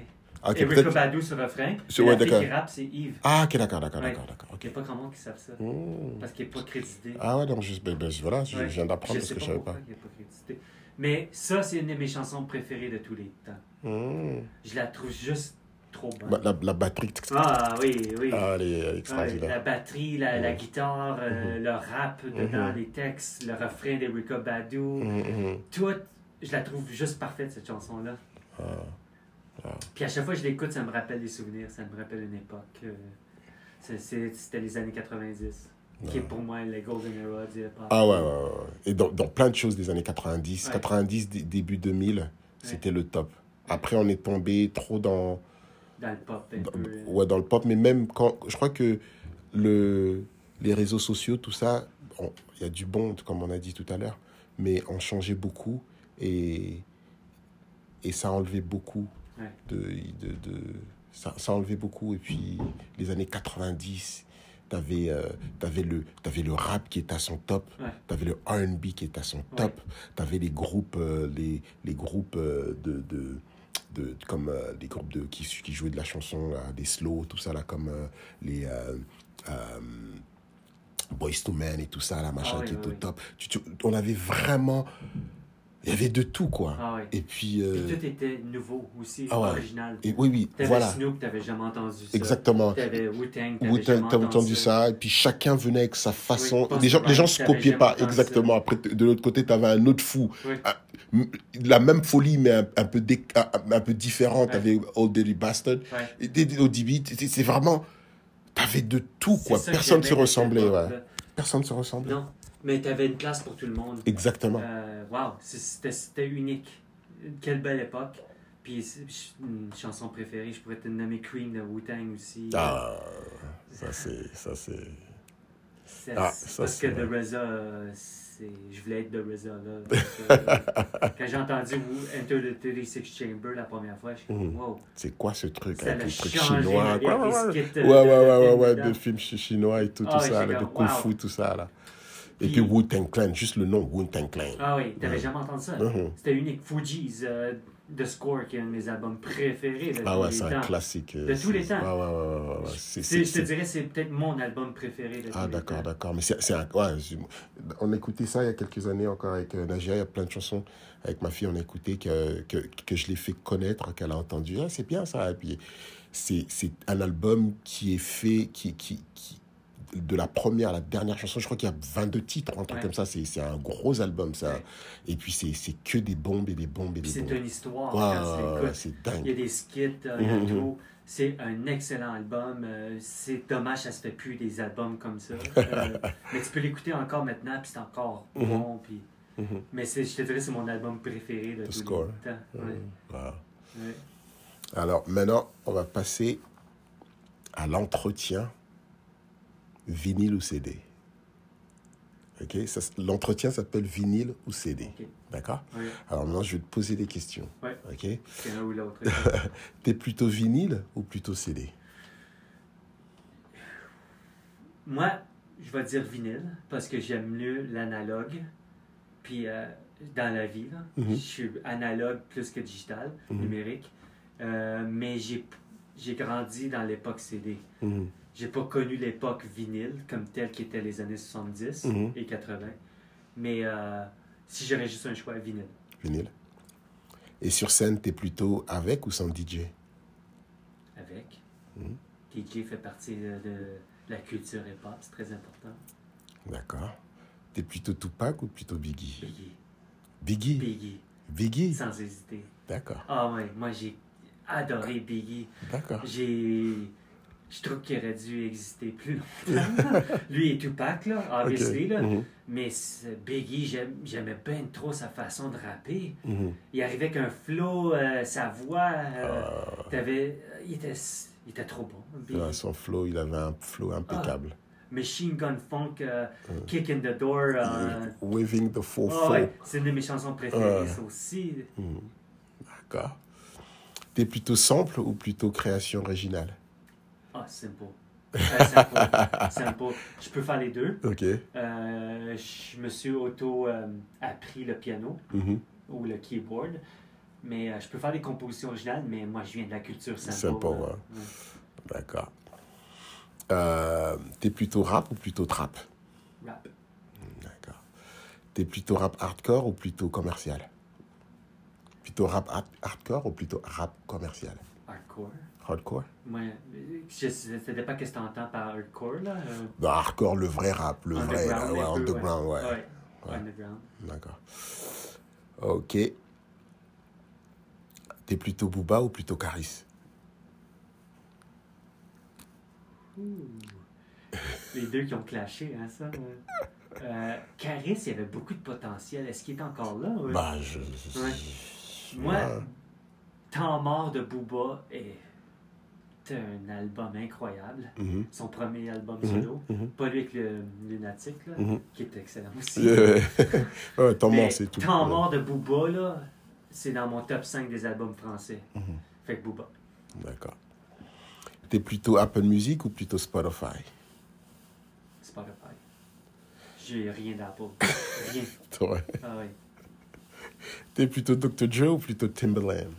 Eric peut-être- Badu sur le et ouais, la fille qui rappe, c'est Yves. Ah, ok, d'accord, d'accord, Ouais. d'accord, d'accord. Il n'y a pas grand monde qui savent ça. Hmm. Parce qu'il n'est pas crédité. Ah ouais, donc juste, ben, ben, voilà, je Ouais. je viens d'apprendre Je ce que je pas savais pas. il n'est pas crédité. Mais ça, c'est une de mes chansons préférées de tous les temps. Hmm. Je la trouve juste trop bonne. Bah, La, la batterie, Ah oui, oui. ah, elle est Ouais, la extraordinaire. batterie, la, la guitare, euh, le rap dedans, Mhm. les textes, le refrain d'Erika Badu, Hmm, hmm. tout, je la trouve juste parfaite cette chanson-là. Ah. Puis à chaque fois que je l'écoute, ça me rappelle des souvenirs, ça me rappelle une époque. euh, C'était les années 90, qui est pour moi le golden era du. Ah ouais, ouais, ouais. ouais. Et dans, dans plein de choses des années 90, Ouais. 90, dé- début 2000, c'était le top. Après, on est tombé trop dans, Dans le pop un dans- peu. euh. ouais, dans le pop, mais même quand. Je crois que le, les réseaux sociaux, tout ça, il y a du bon, comme on a dit tout à l'heure, mais on changeait beaucoup et, et ça a enlevé beaucoup. Ouais. De, de, de- ça, ça a enlevé beaucoup. Et puis, les années 90, tu avais, le, t'avais le rap qui était à son top. Ouais. Tu avais le RB qui était à son top. Tu avais les groupes, euh, les, les groupes euh, de, de, de, comme euh, les groupes de, qui, qui jouaient de la chanson, là, des slow, tout ça, là, comme euh, les euh, euh, Boys to Men et tout ça, là, machin, Ah oui, qui était oui, au oui. top. Tu, tu- on avait vraiment. Il y avait de tout, quoi. Ah ouais. Et puis. euh, tout était nouveau aussi, ah ouais. original. et, oui, oui, T'avais voilà. Snoop, t'avais jamais entendu ça. Exactement. T'avais Wu-Tang, t'avais entendu ça, et puis chacun venait avec sa façon. Post les gens, les gens se t'avais copiaient pas, exactement. Après, de l'autre côté, tu avais un autre fou. Oui. Ah, La même folie, mais un, un peu, dé- un, peu différente. Ouais. T'avais Old Dirty Bastard. Et ODB, c'est vraiment. T'avais de tout, quoi. Personne se j'aimais de ressemblait, ouais. Personne se ressemblait. Non, mais t'avais une place pour tout le monde. Exactement. Euh, wow, c'était unique. Quelle belle époque. Puis une chanson préférée, je pourrais te nommer Queen de Wu-Tang aussi. Ah, ça c'est. Ça c'est. Ah, parce que The c'est- je voulais être The là. Donc, euh, Quand j'ai entendu Enter the 36 Chamber la première fois, je suis comme, Mhm. wow. C'est quoi ce truc Ça avec changé ma chinois quoi, avec ouais, euh, ouais, ouais, de ouais, films ouais, de films chi- chinois et tout, Ah tout ouais, ça, de comme, Kung. Fu, tout ça, là. Et Puis- puis Wu-Tang Clan, juste le nom Wu-Tang Clan. Ah oui, t'avais Ouais. jamais entendu ça? Mhm. C'était unique. Fuji's, euh, The Score, qui est un de mes albums préférés de Ah ouais, c'est un classique. euh, De tous les temps. Ouais, ouais, ouais, ouais, ouais, c'est- C'est- c'est- Je te dirais, c'est peut-être mon album préféré de Ah d'accord, d'accord. Mais c'est un... Ouais, on écoutait ça il y a quelques années encore avec euh, Nagia. Il y a plein de chansons avec ma fille, on a écouté que, que, que je l'ai fait connaître, qu'elle a entendu. Ah, c'est bien ça. Et puis c'est c'est un album qui est fait, qui, qui, qui, de la première à la dernière chanson, je crois qu'il y a 22 titres, un truc Ouais. comme ça. C'est c'est un gros album, ça. Ouais. Et puis c'est c'est que des bombes et des bombes et Puis des c'est bombes. une histoire Ouais, c'est Il y a dingue. des skits, euh, il y a Mhm. tout. C'est un excellent album. euh, c'est dommage, ça se fait plus des albums comme ça. Euh, mais tu peux l'écouter encore maintenant, puis c'est encore Mhm. bon. Puis... Mhm. Mais c'est- je te dirais, c'est mon album préféré de The tous Score. les temps. Wow. Alors maintenant, on va passer à l'entretien vinyle ou CD. Ok, l'entretien s'appelle vinyle ou CD. D'accord? Ouais, Alors maintenant, je vais te poser des questions. Ouais. Ok? T'es plutôt vinyle ou plutôt CD Moi, je vais dire vinyle parce que j'aime mieux l'analogue. Puis euh, dans la vie, là, Mhm. je suis analogue plus que digital, Mhm. numérique. Euh, mais j'ai grandi dans l'époque CD. Mhm. J'ai pas connu l'époque vinyle comme telle qui était les années 70 Mhm. et 80. Mais euh, si j'aurais juste un choix, vinyle. Vinyle. Et sur scène, t'es plutôt avec ou sans DJ Avec. Mhm. DJ fait partie de, de la culture hip-hop, c'est très important. D'accord. T'es plutôt Tupac ou plutôt Biggie? Biggie. Biggie Biggie, Biggie? Sans hésiter. D'accord, Ah ouais, moi j'ai adoré Biggie. d'accord. J'ai je trouve qu'il aurait dû exister plus longtemps. Lui et Tupac, là, obviously, là. Mhm. Mais ce Biggie, j'aimais bien trop sa façon de rapper. Mhm. Il arrivait avec un flow, euh, sa voix. euh, Ah, euh, il, était, il était trop bon. Ouais, son flow, il avait un flow impeccable. Machine Gun Funk, euh, Kick in the Door. euh, Waving the ah faux. ouais, c'est une de mes chansons préférées, ça aussi. D'accord. T'es plutôt sample ou plutôt création originale? Ah, simple. Euh, simple. simple. Je peux faire les deux. Ok. Euh, je me suis auto-appris le piano Mhm. ou le keyboard. Mais euh, je peux faire des compositions originales, mais moi, je viens de la culture simple. Simple, euh, ouais. D'accord. Euh, T'es plutôt rap ou plutôt trap? Rap. D'accord. T'es plutôt rap hardcore ou plutôt commercial? Plutôt rap hard- hardcore ou plutôt rap commercial? Hardcore. Hardcore euh, je ne pas qu'est-ce que tu entends par hardcore, là. euh, hardcore, le vrai rap, le vrai, là, ouais, peu, underground, ouais. Ouais. Ouais. Underground. D'accord. Ok. T'es plutôt Booba ou plutôt Caris Les deux qui ont clashé, hein, ça. ouais. Euh, Caris, il y avait beaucoup de potentiel. Est-ce qu'il est encore là? ouais? Bah, je. Ouais. Moi, ouais. Temps mort de Booba est un album incroyable. Mhm. Son premier album Mhm, solo. mhm. Pas lui avec le lunatique, là, qui est excellent aussi. Yeah. ouais, mort, c'est tout. Temps mort de Booba, là, c'est dans mon top 5 des albums français. Fait que Booba. D'accord. T'es plutôt Apple Music ou plutôt Spotify? Spotify. J'ai rien d'Apple. Rien. Ouais. Ah. T'es plutôt Dr. Dre ou plutôt Timberland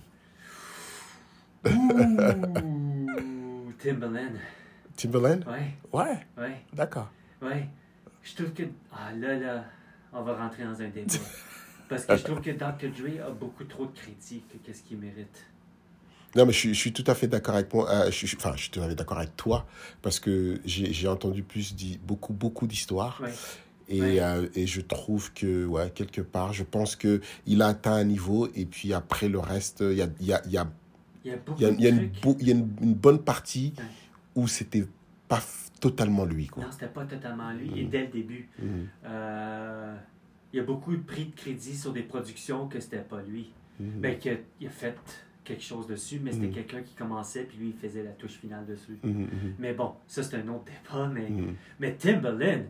Timbaland. Timberland? Ouais, Ouais, ouais, d'accord. ouais. Je trouve que. Ah là, là, on va rentrer dans un débat. Parce que je trouve que Dr. Dre a beaucoup trop de crédit que qu'est-ce qu'il mérite. Non, mais je, suis- je suis tout à fait d'accord avec moi. euh, je, suis- enfin, je suis tout à fait d'accord avec toi parce que j'ai j'ai entendu plus dit beaucoup beaucoup d'histoires Ouais. et, Ouais. euh, et je trouve que ouais quelque part, je pense que il a atteint un niveau et puis après le reste, il y a y a y a Il y a beaucoup il y a, il y a de une, trucs. beau- il y a une, une bonne partie Ouais. où c'était pas totalement lui quoi. Non, c'était pas totalement lui. Et dès le début, Mhm. euh, il y a beaucoup de prix de crédit sur des productions que c'était pas lui. Mhm. Ben, qu'il a, il a fait quelque chose dessus, mais c'était Mhm. quelqu'un qui commençait, puis lui, il faisait la touche finale dessus. Mais bon, ça, c'est un autre débat. Mais, mais Timberland,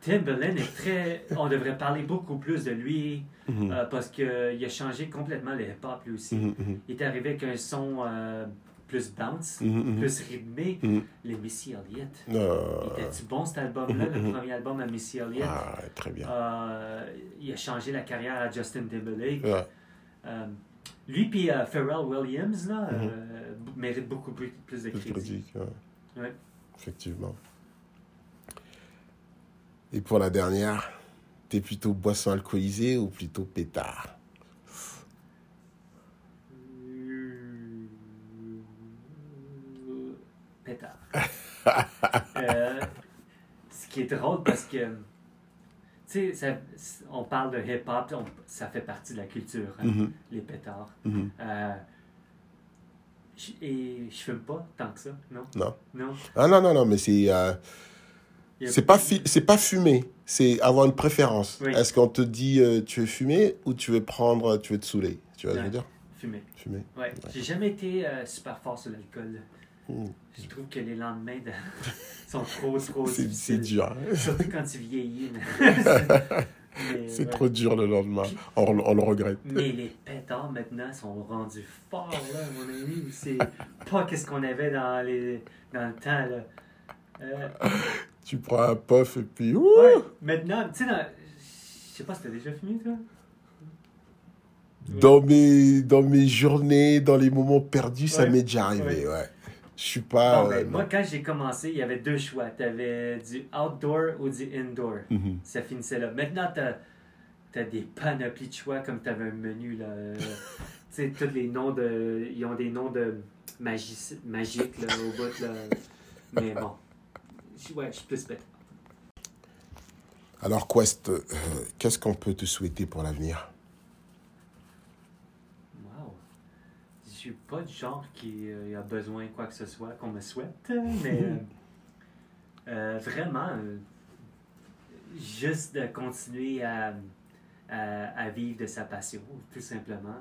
Timberland est très. On devrait parler beaucoup plus de lui Mhm. euh, parce qu'il a changé complètement le hip-hop lui aussi. Mhm, mhm. Il est arrivé avec un son euh, plus bounce, Mhm, plus rythmé. Les Missy Elliott. Euh, Était-tu bon cet album-là, le premier album à Missy Elliott? ah, très bien. Euh, il a changé la carrière à Justin Timberlake. Ouais. Euh, lui puis Pharrell Williams là, méritent beaucoup plus, de crédit. Ouais. Effectivement. Et pour la dernière, t'es plutôt boisson alcoolisée ou plutôt pétard? Pétard. Euh, ce qui est drôle parce que, tu sais, on parle de hip-hop, ça fait partie de la culture, hein, Mhm, les pétards. mhm. Euh, et je fume pas tant que ça, non? Non. Non? Ah non, non, non, mais c'est euh, c'est pas, c'est pas fumer, c'est avoir une préférence. Oui. Est-ce qu'on te dit euh, tu veux fumer ou tu veux prendre, tu veux te saouler? Tu vois ce que je veux dire? Fumer. Fumer. Ouais. J'ai jamais été euh, super fort sur l'alcool. Mhm. Je trouve que les lendemains de- sont trop, trop C'est dur. hein. Surtout quand tu vieillis. C'est ouais. trop dur le lendemain. On, on le regrette. Mais les pétards maintenant sont rendus forts, là, mon ami. C'est pas qu'est-ce qu'on avait dans, les, dans le temps, là. Euh, Tu prends un puff et puis. ouh ouais, maintenant, tu sais, dans- je sais pas si t'as déjà fumé, toi. Dans mes, dans mes journées, dans les moments perdus, ça m'est déjà arrivé, ouais. Je suis pas... Ben, euh, moi, quand j'ai commencé, il y avait deux choix. T'avais du outdoor ou du indoor. Mhm. Ça finissait là. Maintenant, t'as as des panoplies de choix comme t'avais un menu, là. Tu sais, tous les noms de... Ils ont des noms de magi- magiques, là, au bout, là. Mais bon. Je- Ouais, je suis plus bête. Alors, Quest, euh, qu'est-ce qu'on peut te souhaiter pour l'avenir? Wow. Je suis pas du genre qui euh, a besoin de quoi que ce soit qu'on me souhaite, mais euh, euh, vraiment, juste de continuer à, à, vivre de sa passion, tout simplement.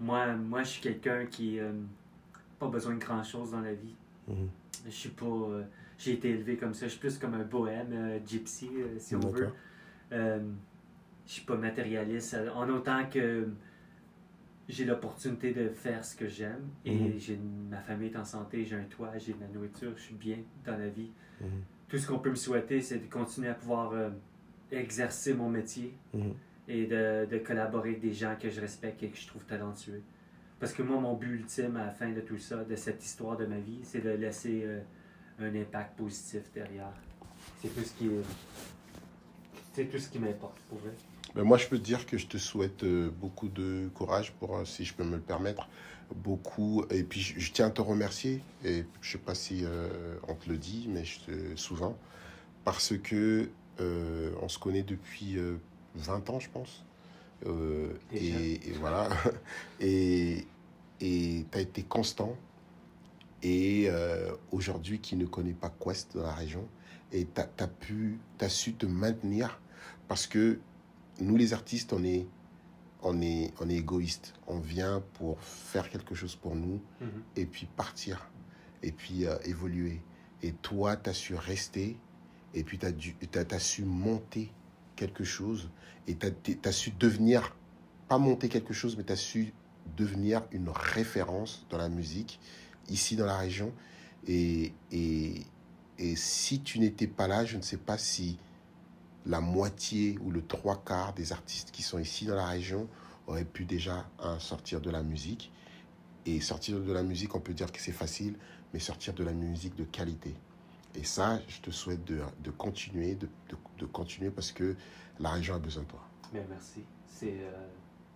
moi, moi, je suis quelqu'un qui n'a pas besoin de grand-chose dans la vie. Mhm. Je suis pas... j'ai été élevé comme ça. Je suis plus comme un bohème, gypsy, si on veut. je suis pas matérialiste. En autant que j'ai l'opportunité de faire ce que j'aime et mhm. j'ai ma famille est en santé, j'ai un toit, j'ai de la nourriture, je suis bien dans la vie. Mhm. Tout ce qu'on peut me souhaiter, c'est de continuer à pouvoir euh, exercer mon métier mhm. et de, de, collaborer avec des gens que je respecte et que je trouve talentueux. Parce que moi, mon but ultime à la fin de tout ça, de cette histoire de ma vie, c'est de laisser euh, un impact positif derrière. C'est tout ce qui c'est tout ce qui m'importe pour vrai. Ben, moi, je peux te dire que je te souhaite euh, beaucoup de courage pour, euh, si je peux me le permettre, beaucoup. Et puis, je, tiens à te remercier. Et je sais pas si euh, on te le dit, mais je te, souvent, parce que on se connaît depuis 20 ans, je pense. Et, voilà. Et tu as été constant. Et aujourd'hui, qui ne connaît pas Quest dans la région, et tu as, pu, as su te maintenir parce que nous les artistes, on est, on est, on est égoïste. On vient pour faire quelque chose pour nous mhm. et puis partir et puis euh, évoluer. Et toi, tu as su rester et puis tu as, as, su monter quelque chose et tu as, su devenir, pas monter quelque chose, mais tu as su devenir une référence dans la musique ici dans la région. Et, et, et si tu n'étais pas là, je ne sais pas si la moitié ou le trois quarts des artistes qui sont ici dans la région auraient pu déjà sortir de la musique. Et sortir de la musique, on peut dire que c'est facile, mais sortir de la musique de qualité. Et ça, je te souhaite de, de continuer, de, de, continuer parce que la région a besoin de toi. Bien, merci. C'est, euh,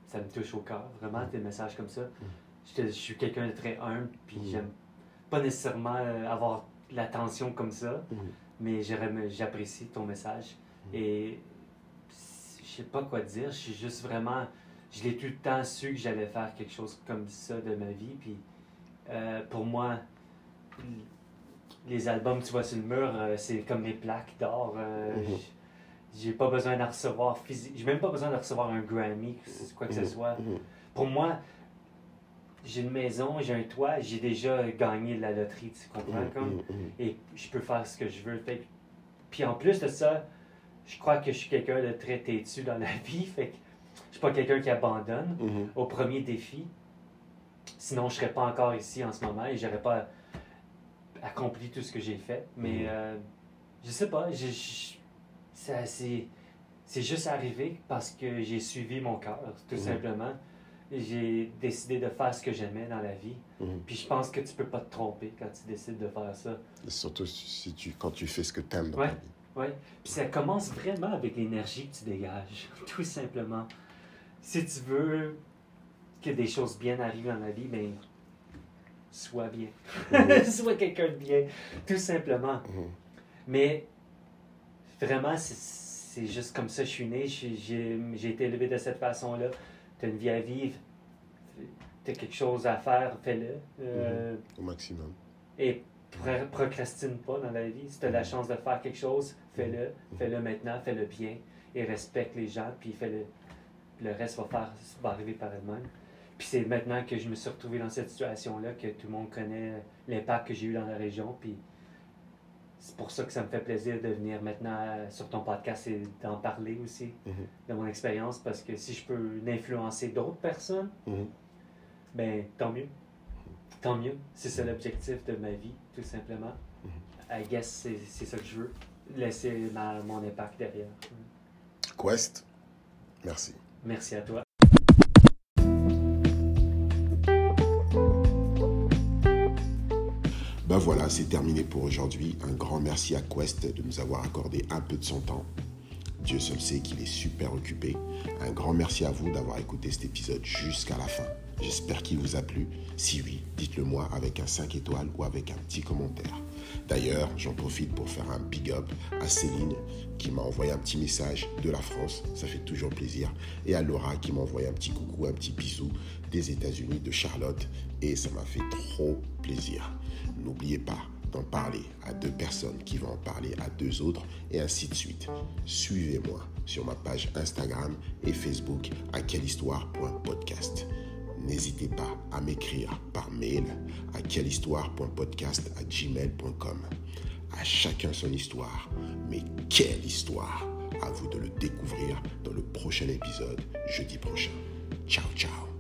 ça me touche au cœur, vraiment, tes messages comme ça. Mm. Je, je, suis quelqu'un de très humble, puis mm. j'aime pas nécessairement euh, avoir l'attention comme ça, mm. mais j'apprécie ton message. Et je sais pas quoi dire. Je suis juste vraiment. Je l'ai tout le temps su que j'allais faire quelque chose comme ça de ma vie. Puis euh, pour moi, les albums tu vois sur le mur, euh, c'est comme mes plaques d'or. Euh, mhm. J'ai pas besoin de recevoir physique. J'ai même pas besoin de recevoir un Grammy, quoi que ce soit. Mhm. Pour moi, j'ai une maison, j'ai un toit, j'ai déjà gagné la loterie, tu comprends? Comme, et je peux faire ce que je veux. puis en plus de ça, je crois que je suis quelqu'un de très têtu dans la vie. Fait que je suis pas quelqu'un qui abandonne mhm. au premier défi. Sinon, je serais pas encore ici en ce moment et j'aurais pas accompli tout ce que j'ai fait. Mais mhm. euh, je sais pas, c'est juste arrivé parce que j'ai suivi mon cœur, tout mhm. simplement. J'ai décidé de faire ce que j'aimais dans la vie. Puis je pense que tu peux pas te tromper quand tu décides de faire ça. surtout si tu, quand tu fais ce que tu aimes dans vie. Oui. Puis ça commence vraiment avec l'énergie que tu dégages, tout simplement. Si tu veux que des choses bien arrivent dans la vie, ben, sois bien. Mhm. sois quelqu'un de bien, tout simplement. Mhm. Mais vraiment, c'est juste comme ça je suis né. J'ai été élevé de cette façon-là. Tu as une vie à vivre. Tu as quelque chose à faire, fais-le. Euh. Au maximum. Et procrastine pas dans la vie. Si tu as la mm-hmm. chance de faire quelque chose, fais-le. Mm-hmm. Fais-le maintenant, fais-le bien et respecte les gens, puis fais-le. Le reste va, faire, va arriver par elle-même. Puis c'est maintenant que je me suis retrouvé dans cette situation-là que tout le monde connaît l'impact que j'ai eu dans la région. Puis c'est pour ça que ça me fait plaisir de venir maintenant sur ton podcast et d'en parler aussi mm-hmm. de mon expérience parce que si je peux influencer d'autres personnes, ben tant mieux tant mieux. C'est ça l'objectif de ma vie, tout simplement. I guess c'est ça que je veux. Laisser mon impact derrière. Quest, merci. Merci à toi. Ben voilà, c'est terminé pour aujourd'hui. Un grand merci à Quest de nous avoir accordé un peu de son temps. Dieu seul sait qu'il est super occupé. Un grand merci à vous d'avoir écouté cet épisode jusqu'à la fin. J'espère qu'il vous a plu. Si oui, dites-le moi avec un 5 étoiles ou avec un petit commentaire. D'ailleurs, j'en profite pour faire un big up à Céline qui m'a envoyé un petit message de la France, ça fait toujours plaisir, et à Laura qui m'a envoyé un petit coucou, un petit bisou des États-Unis, de Charlotte, et ça m'a fait trop plaisir. N'oubliez pas d'en parler à deux personnes qui vont en parler à deux autres, et ainsi de suite. Suivez-moi sur ma page Instagram et Facebook à quellehistoire.podcast. N'hésitez pas à m'écrire par mail à quellehistoire.podcast@gmail.com. À chacun son histoire, mais quelle histoire À vous de le découvrir dans le prochain épisode, jeudi prochain. Ciao, ciao